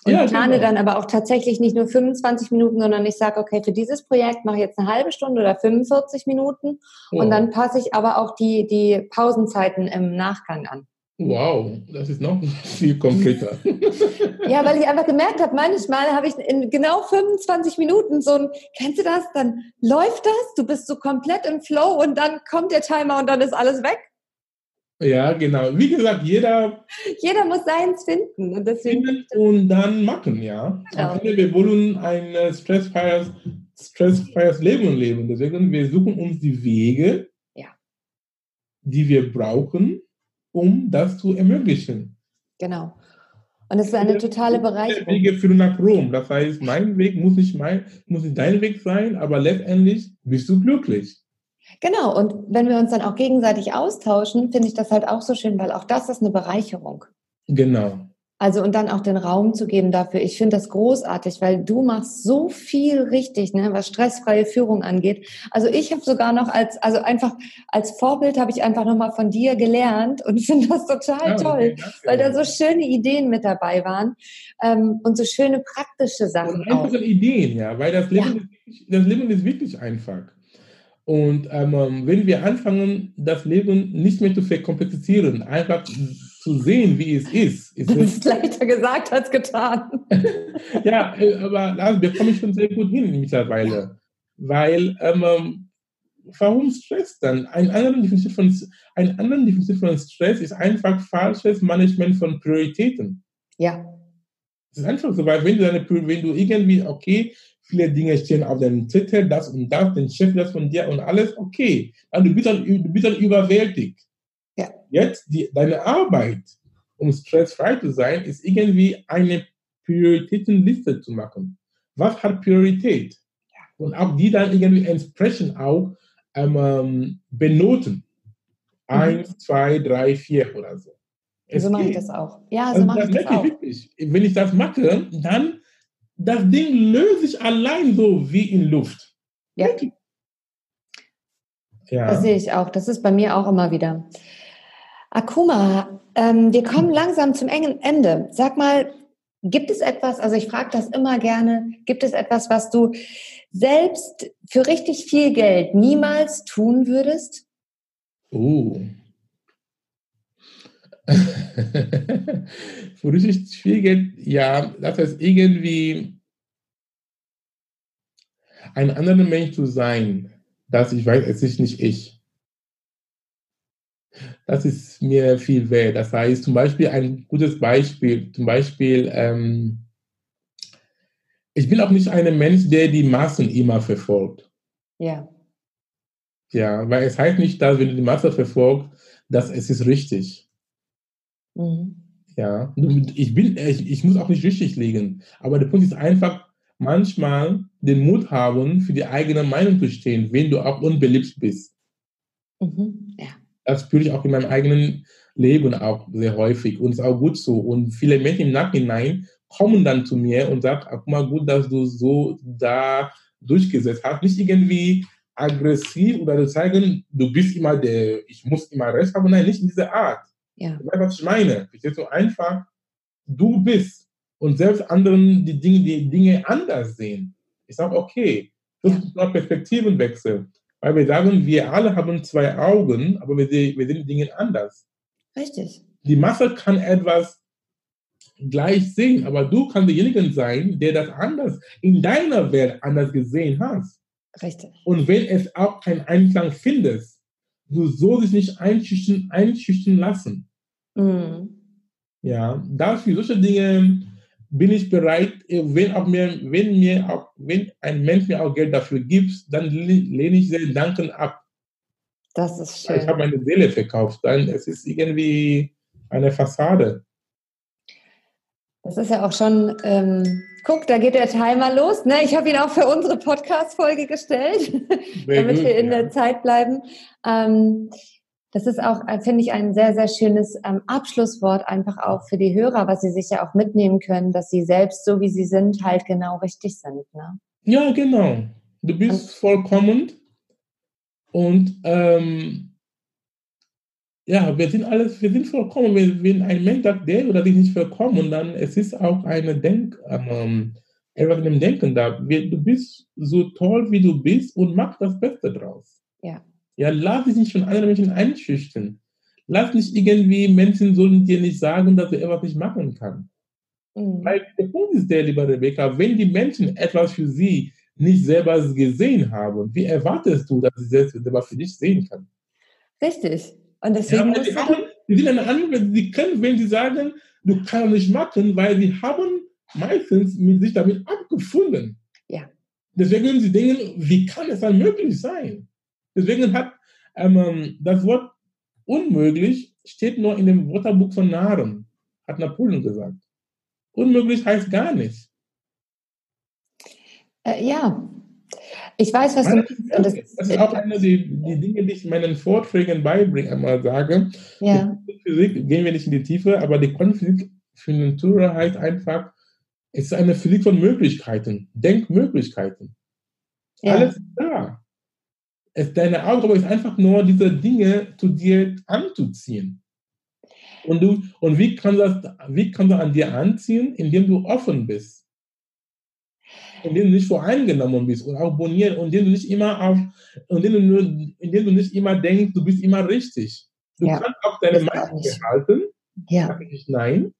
S1: und ja, plane genau. dann aber auch tatsächlich nicht nur 25 Minuten, sondern ich sage, okay, für dieses Projekt mache ich jetzt eine halbe Stunde oder 45 Minuten wow. und dann passe ich aber auch die, die Pausenzeiten im Nachgang an.
S2: Wow, das ist noch viel konkreter.
S1: ja, weil ich einfach gemerkt habe, manchmal habe ich in genau 25 Minuten so ein, kennst du das? Dann läuft das, du bist so komplett im Flow und dann kommt der Timer und dann ist alles weg.
S2: Ja, genau. Wie gesagt, jeder.
S1: Jeder muss seins finden. Und, deswegen
S2: und dann machen, ja. Finde, wir wollen ein stressfreies, stressfreies Leben leben. Deswegen, wir suchen uns die Wege,
S1: ja.
S2: die wir brauchen, um das zu ermöglichen.
S1: Genau. Und es ist eine totale Bereicherung.
S2: Wege führen nach Rom. Das heißt, mein Weg muss nicht, mein, muss nicht dein Weg sein, aber letztendlich bist du glücklich.
S1: Genau, und wenn wir uns dann auch gegenseitig austauschen, finde ich das halt auch so schön, weil auch das ist eine Bereicherung.
S2: Genau.
S1: Also und dann auch den Raum zu geben dafür. Ich finde das großartig, weil du machst so viel richtig, ne, was stressfreie Führung angeht. Also ich habe sogar noch als, also einfach als Vorbild habe ich einfach nochmal von dir gelernt und finde das total ja, toll, okay, weil da so schöne Ideen mit dabei waren ähm, und so schöne praktische Sachen. Und
S2: einfache auch. Ideen, ja, weil das Leben, ja. ist, das Leben ist wirklich einfach. Und ähm, wenn wir anfangen, das Leben nicht mehr zu verkomplizieren, einfach zu sehen, wie es ist.
S1: ist das ist leichter gesagt als getan.
S2: ja, äh, aber das bekomme ich schon sehr gut hin mittlerweile. Weil, ähm, warum Stress dann? Ein anderer Definition von, ein anderer Definition von Stress ist einfach falsches Management von Prioritäten.
S1: Ja.
S2: Es ist einfach so, weil wenn du, deine, wenn du irgendwie, okay, viele Dinge stehen auf dem Zettel, das und das, den Chef das von dir und alles, okay. Dann du bist dann, du bist dann überwältigt.
S1: Ja.
S2: Jetzt, die, deine Arbeit, um stressfrei zu sein, ist irgendwie eine Prioritätenliste zu machen. Was hat Priorität? Ja. Und auch die dann irgendwie entsprechend auch ähm, ähm benoten. Mhm. Eins, zwei, drei, vier oder so.
S1: Es so mache ich das auch. Ja, so also mache ich das auch. Wirklich,
S2: wenn ich das mache, dann das Ding löst sich allein so wie in Luft.
S1: Ja. ja. Das sehe ich auch. Das ist bei mir auch immer wieder. Akuma, ähm, wir kommen langsam zum engen Ende. Sag mal, gibt es etwas, also ich frage das immer gerne, gibt es etwas, was du selbst für richtig viel Geld niemals tun würdest?
S2: Oh. Für richtig viel Geld, ja, das heißt irgendwie ein anderer Mensch zu sein, dass ich weiß, es ist nicht ich. Das ist mir viel wert. Das heißt, zum Beispiel ein gutes Beispiel, zum Beispiel, ähm, ich bin auch nicht ein Mensch, der die Massen immer verfolgt.
S1: Ja.
S2: Ja, weil es heißt nicht, dass wenn du die Masse verfolgst, dass es ist richtig. Mhm. Ja, ich bin, ich, ich muss auch nicht richtig liegen. Aber der Punkt ist einfach, manchmal den Mut haben, für die eigene Meinung zu stehen, wenn du auch unbeliebt bist.
S1: Mhm. Ja.
S2: Das spüre ich auch in meinem eigenen Leben auch sehr häufig und ist auch gut so. Und viele Menschen im Nachhinein kommen dann zu mir und sagen, guck mal, gut, dass du so da durchgesetzt hast. Nicht irgendwie aggressiv oder zu zeigen, du bist immer der, ich muss immer recht haben. Nein, nicht in dieser Art.
S1: Ja.
S2: Du weißt, was ich meine. Verstehst du? Einfach, du bist. Und selbst anderen die Dinge, die Dinge anders sehen. Ich sage, okay, das ja. ist Perspektivenwechsel. Weil wir sagen, wir alle haben zwei Augen, aber wir, wir sehen Dinge anders.
S1: Richtig.
S2: Die Masse kann etwas gleich sehen, aber du kannst derjenige sein, der das anders in deiner Welt anders gesehen hast.
S1: Richtig.
S2: Und wenn es auch keinen Einklang findest, du so sich nicht einschüchtern, einschüchtern lassen.
S1: Mhm.
S2: Ja, dafür solche Dinge bin ich bereit, wenn auch mir, wenn mir auch, wenn ein Mensch mir auch Geld dafür gibt, dann lehne ich sehr dankend ab.
S1: Das ist schön.
S2: Ich habe meine Seele verkauft, dann es ist irgendwie eine Fassade.
S1: Das ist ja auch schon, ähm, guck, da geht der Timer los. Ne? Ich habe ihn auch für unsere Podcast-Folge gestellt, damit gut, wir in ja. der Zeit bleiben. Ähm, das ist auch, äh, finde ich, ein sehr, sehr schönes ähm, Abschlusswort einfach auch für die Hörer, was sie sich ja auch mitnehmen können, dass sie selbst, so wie sie sind, halt genau richtig sind. Ne?
S2: Ja, genau. Du bist vollkommen und ähm, ja, wir sind alles, wir sind vollkommen. Wenn, wenn ein Mensch sagt, der oder die nicht vollkommen, dann es ist auch eine Denk, ähm, etwas in dem Denken da. Du bist so toll, wie du bist und mach das Beste draus.
S1: Ja.
S2: Ja, lass dich nicht von anderen Menschen einschüchtern. Lass nicht irgendwie, Menschen sollen dir nicht sagen, dass du etwas nicht machen kannst. Mhm. Weil der Punkt ist der, lieber Rebecca, wenn die Menschen etwas für sie nicht selber gesehen haben, wie erwartest du, dass sie das selber für dich sehen können?
S1: Richtig. Und deswegen
S2: ja, die, haben, die sind eine andere, die können, wenn sie sagen, du kannst nicht machen, weil sie haben meistens mit sich damit abgefunden.
S1: Ja.
S2: Deswegen sie denken, wie kann es dann möglich sein? Deswegen hat ähm, das Wort unmöglich steht nur in dem Wörterbuch von Nahren, hat Napoleon gesagt. Unmöglich heißt gar nichts.
S1: Äh, ja, ich weiß, was
S2: du Das, das, ist auch eine der die Dinge, die ich in meinen Vorträgen beibringe, einmal sage.
S1: Ja.
S2: Physik gehen wir nicht in die Tiefe, aber die Quantenphysik für den Tourer heißt einfach, es ist eine Physik von Möglichkeiten, Denkmöglichkeiten. Ja. Alles ist da. Es, deine Aufgabe ist einfach nur, diese Dinge zu dir anzuziehen. Und, du, und wie, kann das, wie kann das an dir anziehen? Indem du offen bist indem du nicht voreingenommen bist und abonnieren und indem du nicht immer auf, indem du, nur, indem du nicht immer denkst, du bist immer richtig. Du ja, kannst auch deine Meinung behalten,
S1: ja.
S2: ich nein,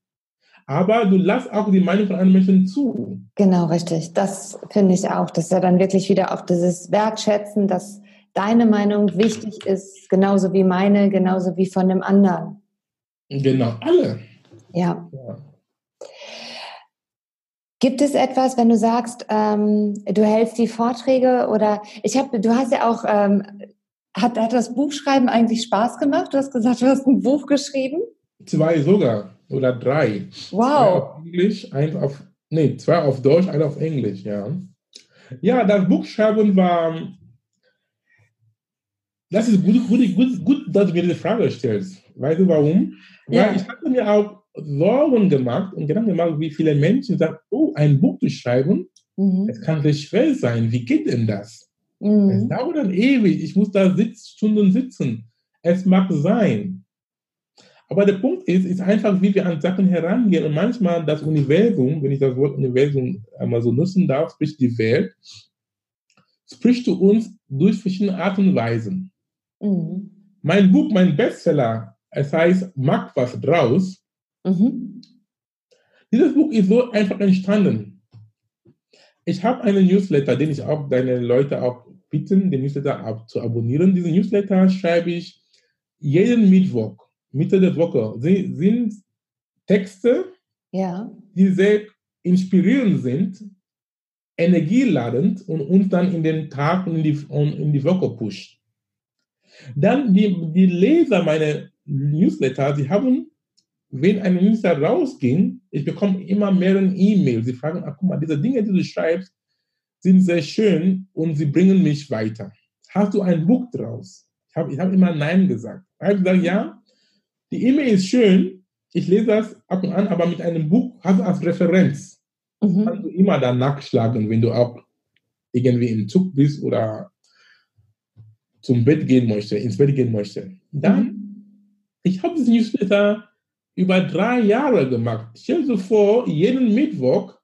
S2: aber du lass auch die Meinung von anderen Menschen zu.
S1: Genau, richtig. Das finde ich auch. Das ist ja dann wirklich wieder auch dieses Wertschätzen, dass deine Meinung wichtig ist, genauso wie meine, genauso wie von dem anderen.
S2: Genau, alle.
S1: ja. ja. Gibt es etwas, wenn du sagst, ähm, du hältst die Vorträge oder ich habe, du hast ja auch, ähm, hat, hat das Buchschreiben eigentlich Spaß gemacht? Du hast gesagt, du hast ein Buch geschrieben?
S2: Zwei sogar oder drei.
S1: Wow.
S2: Zwei auf Englisch, eins auf, nee, zwei auf Deutsch, eins auf Englisch, ja. Ja, das Buchschreiben war, das ist gut, gut, gut, gut dass du mir diese Frage stellst. Weißt du warum? Weil ja. ich hatte mir auch Sorgen gemacht und Gedanken gemacht, wie viele Menschen sagen, oh, ein Buch zu schreiben, mhm. es kann sehr schwer sein. Wie geht denn das? Mhm. Es dauert dann ewig. Ich muss da sitz, Stunden sitzen. Es mag sein. Aber der Punkt ist, ist einfach, wie wir an Sachen herangehen. Und manchmal das Universum, wenn ich das Wort Universum einmal so nutzen darf, sprich die Welt, spricht zu uns durch verschiedene Arten und Weisen. Mhm. Mein Buch, mein Bestseller, es heißt Mach was draus, Mhm. Dieses Buch ist so einfach entstanden. Ich habe einen Newsletter, den ich auch deine Leute auch bitten, den Newsletter ab, zu abonnieren. Diesen Newsletter schreibe ich jeden Mittwoch, Mitte der Woche. Sie sind Texte,
S1: ja.
S2: die sehr inspirierend sind, energieladend und uns dann in den Tag und in die, und in die Woche pusht. Dann die, die Leser meiner Newsletter, sie haben wenn ein Minister rausging, ich bekomme immer mehr E-Mails. Sie fragen, ach, guck mal, diese Dinge, die du schreibst, sind sehr schön und sie bringen mich weiter. Hast du ein Buch draus? Ich habe ich hab immer Nein gesagt. Ich habe gesagt, ja, die E-Mail ist schön, ich lese das ab und an, aber mit einem Buch hast du als Referenz. Mhm. Kannst du immer dann nachschlagen, wenn du auch irgendwie im Zug bist oder zum Bett gehen möchtest, ins Bett gehen möchtest. Dann, mhm. ich habe das Newsletter über drei Jahre gemacht. Stell dir vor, jeden Mittwoch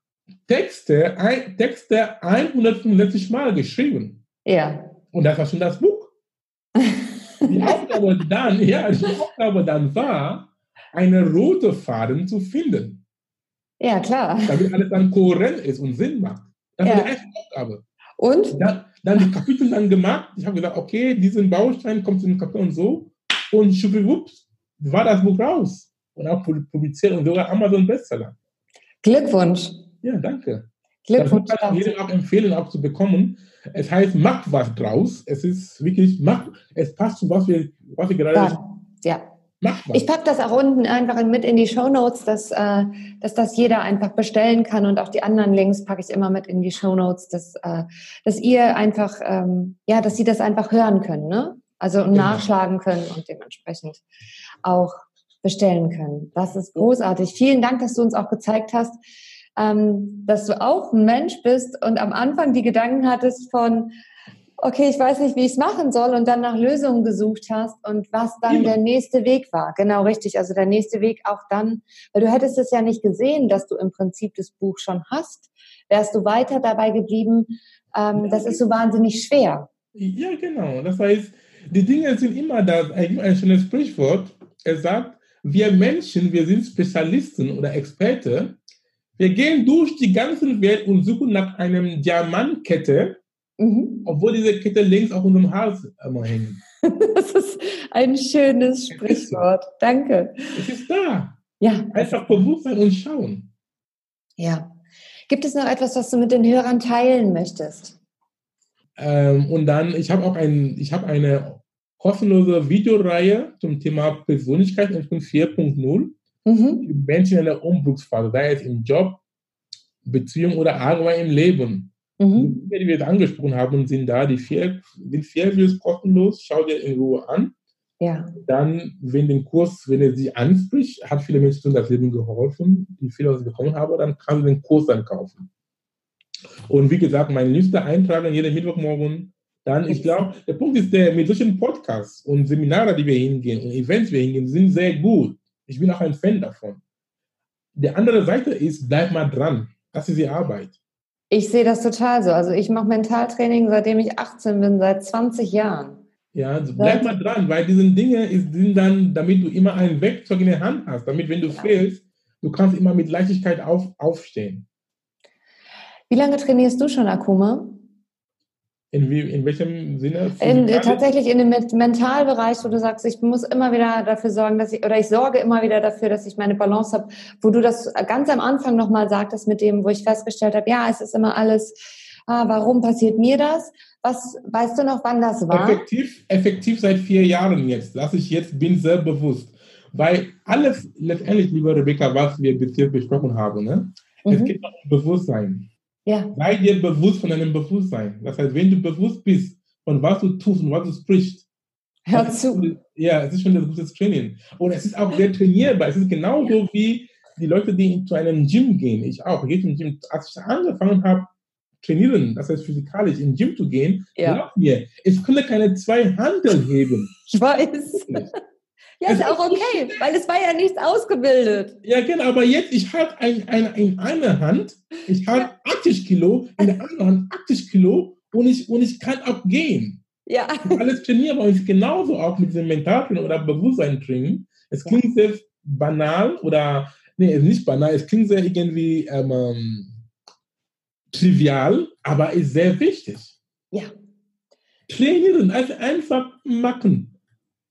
S2: Texte, ein, Texte 165 Mal geschrieben.
S1: Ja.
S2: Und das war schon das Buch. Die Aufgabe dann, ja, die Aufgabe dann war, eine rote Faden zu finden.
S1: Ja, klar.
S2: Damit alles dann kohärent ist und Sinn macht. Das ja. war die erste Aufgabe.
S1: Und?
S2: Dann, dann die Kapitel dann gemacht. Ich habe gesagt, okay, diesen Baustein kommt in den Kapitel und so. Und schwupps, war das Buch raus und auch publiziert und sogar Amazon Bestseller.
S1: Glückwunsch.
S2: Ja, danke.
S1: Glückwunsch.
S2: Das kann ich jedem auch empfehlen, auch zu bekommen. Es heißt, mach was draus. Es ist wirklich, mach, es passt zu was wir, was wir gerade
S1: ja. ja. Ich packe das auch unten einfach mit in die Show Notes, dass, äh, dass das jeder einfach bestellen kann und auch die anderen Links packe ich immer mit in die Show Notes, dass, äh, dass ihr einfach, ähm, ja, dass sie das einfach hören können, ne? Also genau. nachschlagen können und dementsprechend auch bestellen können. Das ist großartig. Vielen Dank, dass du uns auch gezeigt hast, ähm, dass du auch ein Mensch bist und am Anfang die Gedanken hattest von, okay, ich weiß nicht, wie ich es machen soll und dann nach Lösungen gesucht hast und was dann ja. der nächste Weg war. Genau, richtig. Also der nächste Weg auch dann, weil du hättest es ja nicht gesehen, dass du im Prinzip das Buch schon hast. Wärst du weiter dabei geblieben, ähm, das ist so wahnsinnig schwer.
S2: Ja, genau. Das heißt, die Dinge sind immer da. Es gibt ein schönes Sprichwort. Er sagt, wir Menschen, wir sind Spezialisten oder Experte. Wir gehen durch die ganze Welt und suchen nach einem Diamantkette, mhm. obwohl diese Kette längst auf unserem Hals immer hängt.
S1: Das ist ein schönes Sprichwort. Danke.
S2: Es ist da. Ja. Einfach bewusst sein und schauen.
S1: Ja. Gibt es noch etwas, was du mit den Hörern teilen möchtest?
S2: Ähm, und dann, ich habe auch ein, ich habe eine kostenlose Videoreihe zum Thema Persönlichkeitsentwicklung 4.0 mhm. Menschen in der Umbruchsphase, sei es im Job, Beziehung oder allgemein im Leben. Mhm. Die, die wir jetzt angesprochen haben, sind da. Die vier, sind vier Videos kostenlos. Schau dir in Ruhe an. Ja. Dann, wenn den Kurs, wenn er sie anspricht, hat viele Menschen das Leben geholfen, die viele aus bekommen haben, dann kann du den Kurs dann kaufen. Und wie gesagt, meine Liste eintragen jeden Mittwochmorgen. Dann, ich glaube, der Punkt ist, der mit solchen Podcasts und Seminare, die wir hingehen und Events, die wir hingehen, sind sehr gut. Ich bin auch ein Fan davon. Die andere Seite ist, bleib mal dran. Das ist die Arbeit.
S1: Ich sehe das total so. Also ich mache Mentaltraining, seitdem ich 18 bin, seit 20 Jahren.
S2: Ja, also bleib mal dran, weil diese Dinge sind dann, damit du immer ein Werkzeug in der Hand hast, damit, wenn du ja. fehlst, du kannst immer mit Leichtigkeit auf, aufstehen.
S1: Wie lange trainierst du schon Akuma?
S2: In, wie, in welchem Sinne?
S1: In, tatsächlich in dem Mentalbereich, wo du sagst, ich muss immer wieder dafür sorgen, dass ich, oder ich sorge immer wieder dafür, dass ich meine Balance habe, wo du das ganz am Anfang nochmal sagtest mit dem, wo ich festgestellt habe, ja, es ist immer alles, ah, warum passiert mir das? Was, weißt du noch, wann das war?
S2: Effektiv, effektiv seit vier Jahren jetzt, dass ich jetzt bin sehr bewusst. Weil alles letztendlich, liebe Rebecca, was wir bisher besprochen haben, ne? Mhm. es geht um Bewusstsein. Ja. Sei dir bewusst von deinem Bewusstsein. Das heißt, wenn du bewusst bist von was du tust und was du sprichst,
S1: Hör zu.
S2: ja, es ist schon ein gutes Training. Und es ist auch sehr trainierbar. Es ist genauso ja. wie die Leute, die zu einem Gym gehen. Ich auch. Ich zum Gym. Als ich angefangen habe, trainieren, das heißt physikalisch in Gym zu gehen, ja. glaub mir, ich konnte keine zwei Handel heben.
S1: Ich weiß. Ja, ist auch okay, weil es war ja nichts ausgebildet.
S2: Ja, genau, aber jetzt, ich habe ein, ein, in einer Hand, ich habe 80 Kilo, in der anderen Hand 80 Kilo und ich, und ich kann auch gehen. Ja. Alles trainierbar und genauso auch mit diesem Mentaltraining oder Bewusstseintraining. Es klingt sehr banal oder, nee, nicht banal, es klingt sehr irgendwie ähm, ähm trivial, aber ist sehr wichtig.
S1: Ja.
S2: Trainieren, also einfach machen.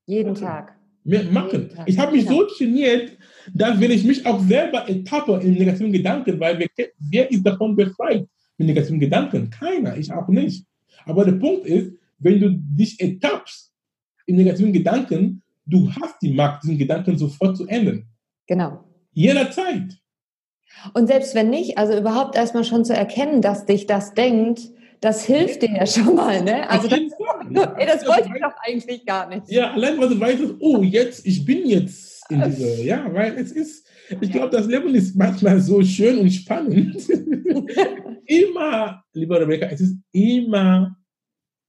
S1: Jeden Tag
S2: mehr machen. Ich habe mich so trainiert, dass wenn ich mich auch selber ertappe in negativen Gedanken, weil wer, wer ist davon befreit mit negativen Gedanken? Keiner, ich auch nicht. Aber der Punkt ist, wenn du dich ertappst in negativen Gedanken, du hast die Macht, diesen Gedanken sofort zu ändern.
S1: Genau.
S2: Jederzeit.
S1: Und selbst wenn nicht, also überhaupt erstmal schon zu erkennen, dass dich das denkt, das hilft dir ja schon mal, ne? Also das, ey, das wollte ich doch eigentlich gar nicht.
S2: Ja, allein weil du weißt, oh, jetzt, ich bin jetzt in dieser, ja, weil es ist, ich glaube, das Leben ist manchmal so schön und spannend. immer, lieber Rebecca, es ist immer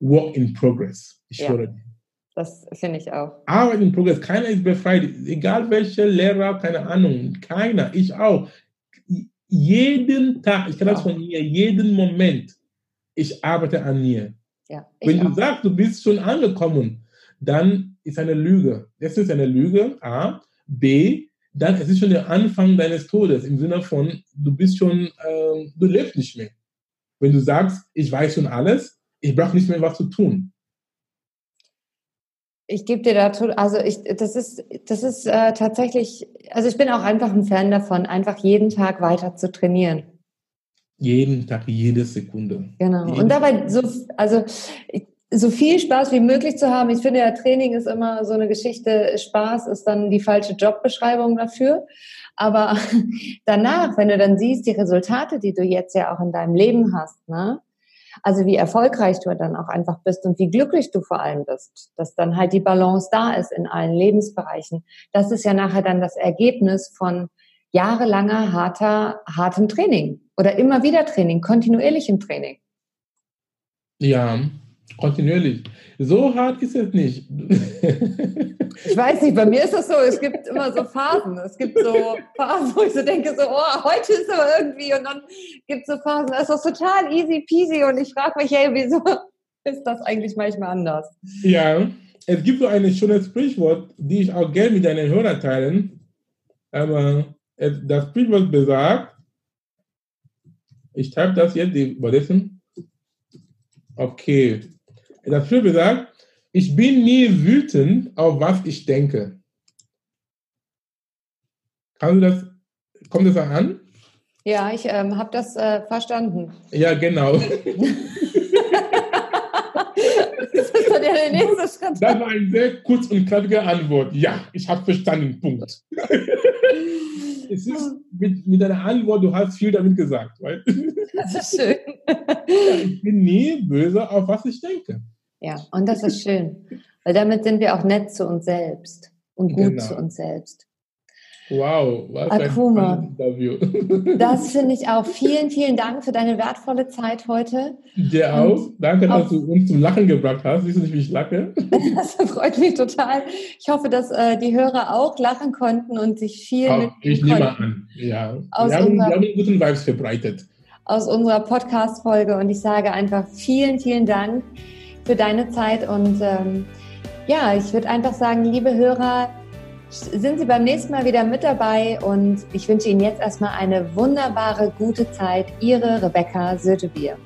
S2: Work in Progress. Ich ja. dir.
S1: Das finde ich auch.
S2: Arbeit in Progress. Keiner ist befreit. Egal welcher Lehrer, keine Ahnung. Keiner. Ich auch. Jeden Tag, ich kann das von mir, jeden Moment ich arbeite an mir. Ja, Wenn du auch. sagst, du bist schon angekommen, dann ist eine Lüge. Es ist eine Lüge, A. B, dann es ist schon der Anfang deines Todes im Sinne von, du bist schon, äh, du lebst nicht mehr. Wenn du sagst, ich weiß schon alles, ich brauche nicht mehr was zu tun.
S1: Ich gebe dir da, also ich, das ist, das ist äh, tatsächlich, also ich bin auch einfach ein Fan davon, einfach jeden Tag weiter zu trainieren.
S2: Jeden Tag, jede Sekunde.
S1: Genau.
S2: Jede
S1: und dabei so, also so viel Spaß wie möglich zu haben. Ich finde ja, Training ist immer so eine Geschichte. Spaß ist dann die falsche Jobbeschreibung dafür. Aber danach, wenn du dann siehst, die Resultate, die du jetzt ja auch in deinem Leben hast, ne? Also wie erfolgreich du dann auch einfach bist und wie glücklich du vor allem bist, dass dann halt die Balance da ist in allen Lebensbereichen. Das ist ja nachher dann das Ergebnis von jahrelanger harter, hartem Training oder immer wieder Training, kontinuierlichem Training.
S2: Ja, kontinuierlich. So hart ist es nicht.
S1: ich weiß nicht, bei mir ist das so, es gibt immer so Phasen. Es gibt so Phasen, wo ich so denke, so, oh, heute ist aber irgendwie und dann gibt es so Phasen, das ist das total easy peasy und ich frage mich, hey, wieso ist das eigentlich manchmal anders?
S2: Ja, es gibt so ein schönes Sprichwort, die ich auch gerne mit deinen Hörern teilen. Aber das Sprichwort besagt, ich schreibe das jetzt übersetzen. Okay. Das Sprichwort besagt, ich bin nie wütend auf was ich denke. Kann das, kommt das an?
S1: Ja, ich ähm, habe das äh, verstanden.
S2: Ja, genau. das ist dann der nächste Schritt. Das war eine sehr kurz und knappige Antwort. Ja, ich habe verstanden. Punkt. es ist mit, mit deiner Antwort, du hast viel damit gesagt. Right?
S1: Das ist schön.
S2: Ich bin nie böse auf was ich denke.
S1: Ja, und das ist schön, weil damit sind wir auch nett zu uns selbst und gut genau. zu uns selbst.
S2: Wow,
S1: was Akuma. ein Interview. Das finde ich auch. Vielen, vielen Dank für deine wertvolle Zeit heute.
S2: Dir auch. Danke, dass du uns zum Lachen gebracht hast. Siehst du nicht, wie ich lache?
S1: Das freut mich total. Ich hoffe, dass äh, die Hörer auch lachen konnten und sich viel
S2: auch, Ich nehme an, ja. Aus wir, haben, unserer, wir haben guten Vibes verbreitet.
S1: Aus unserer Podcast-Folge und ich sage einfach vielen, vielen Dank für deine Zeit und ähm, ja, ich würde einfach sagen, liebe Hörer, sind Sie beim nächsten Mal wieder mit dabei und ich wünsche Ihnen jetzt erstmal eine wunderbare, gute Zeit. Ihre Rebecca Sötebier.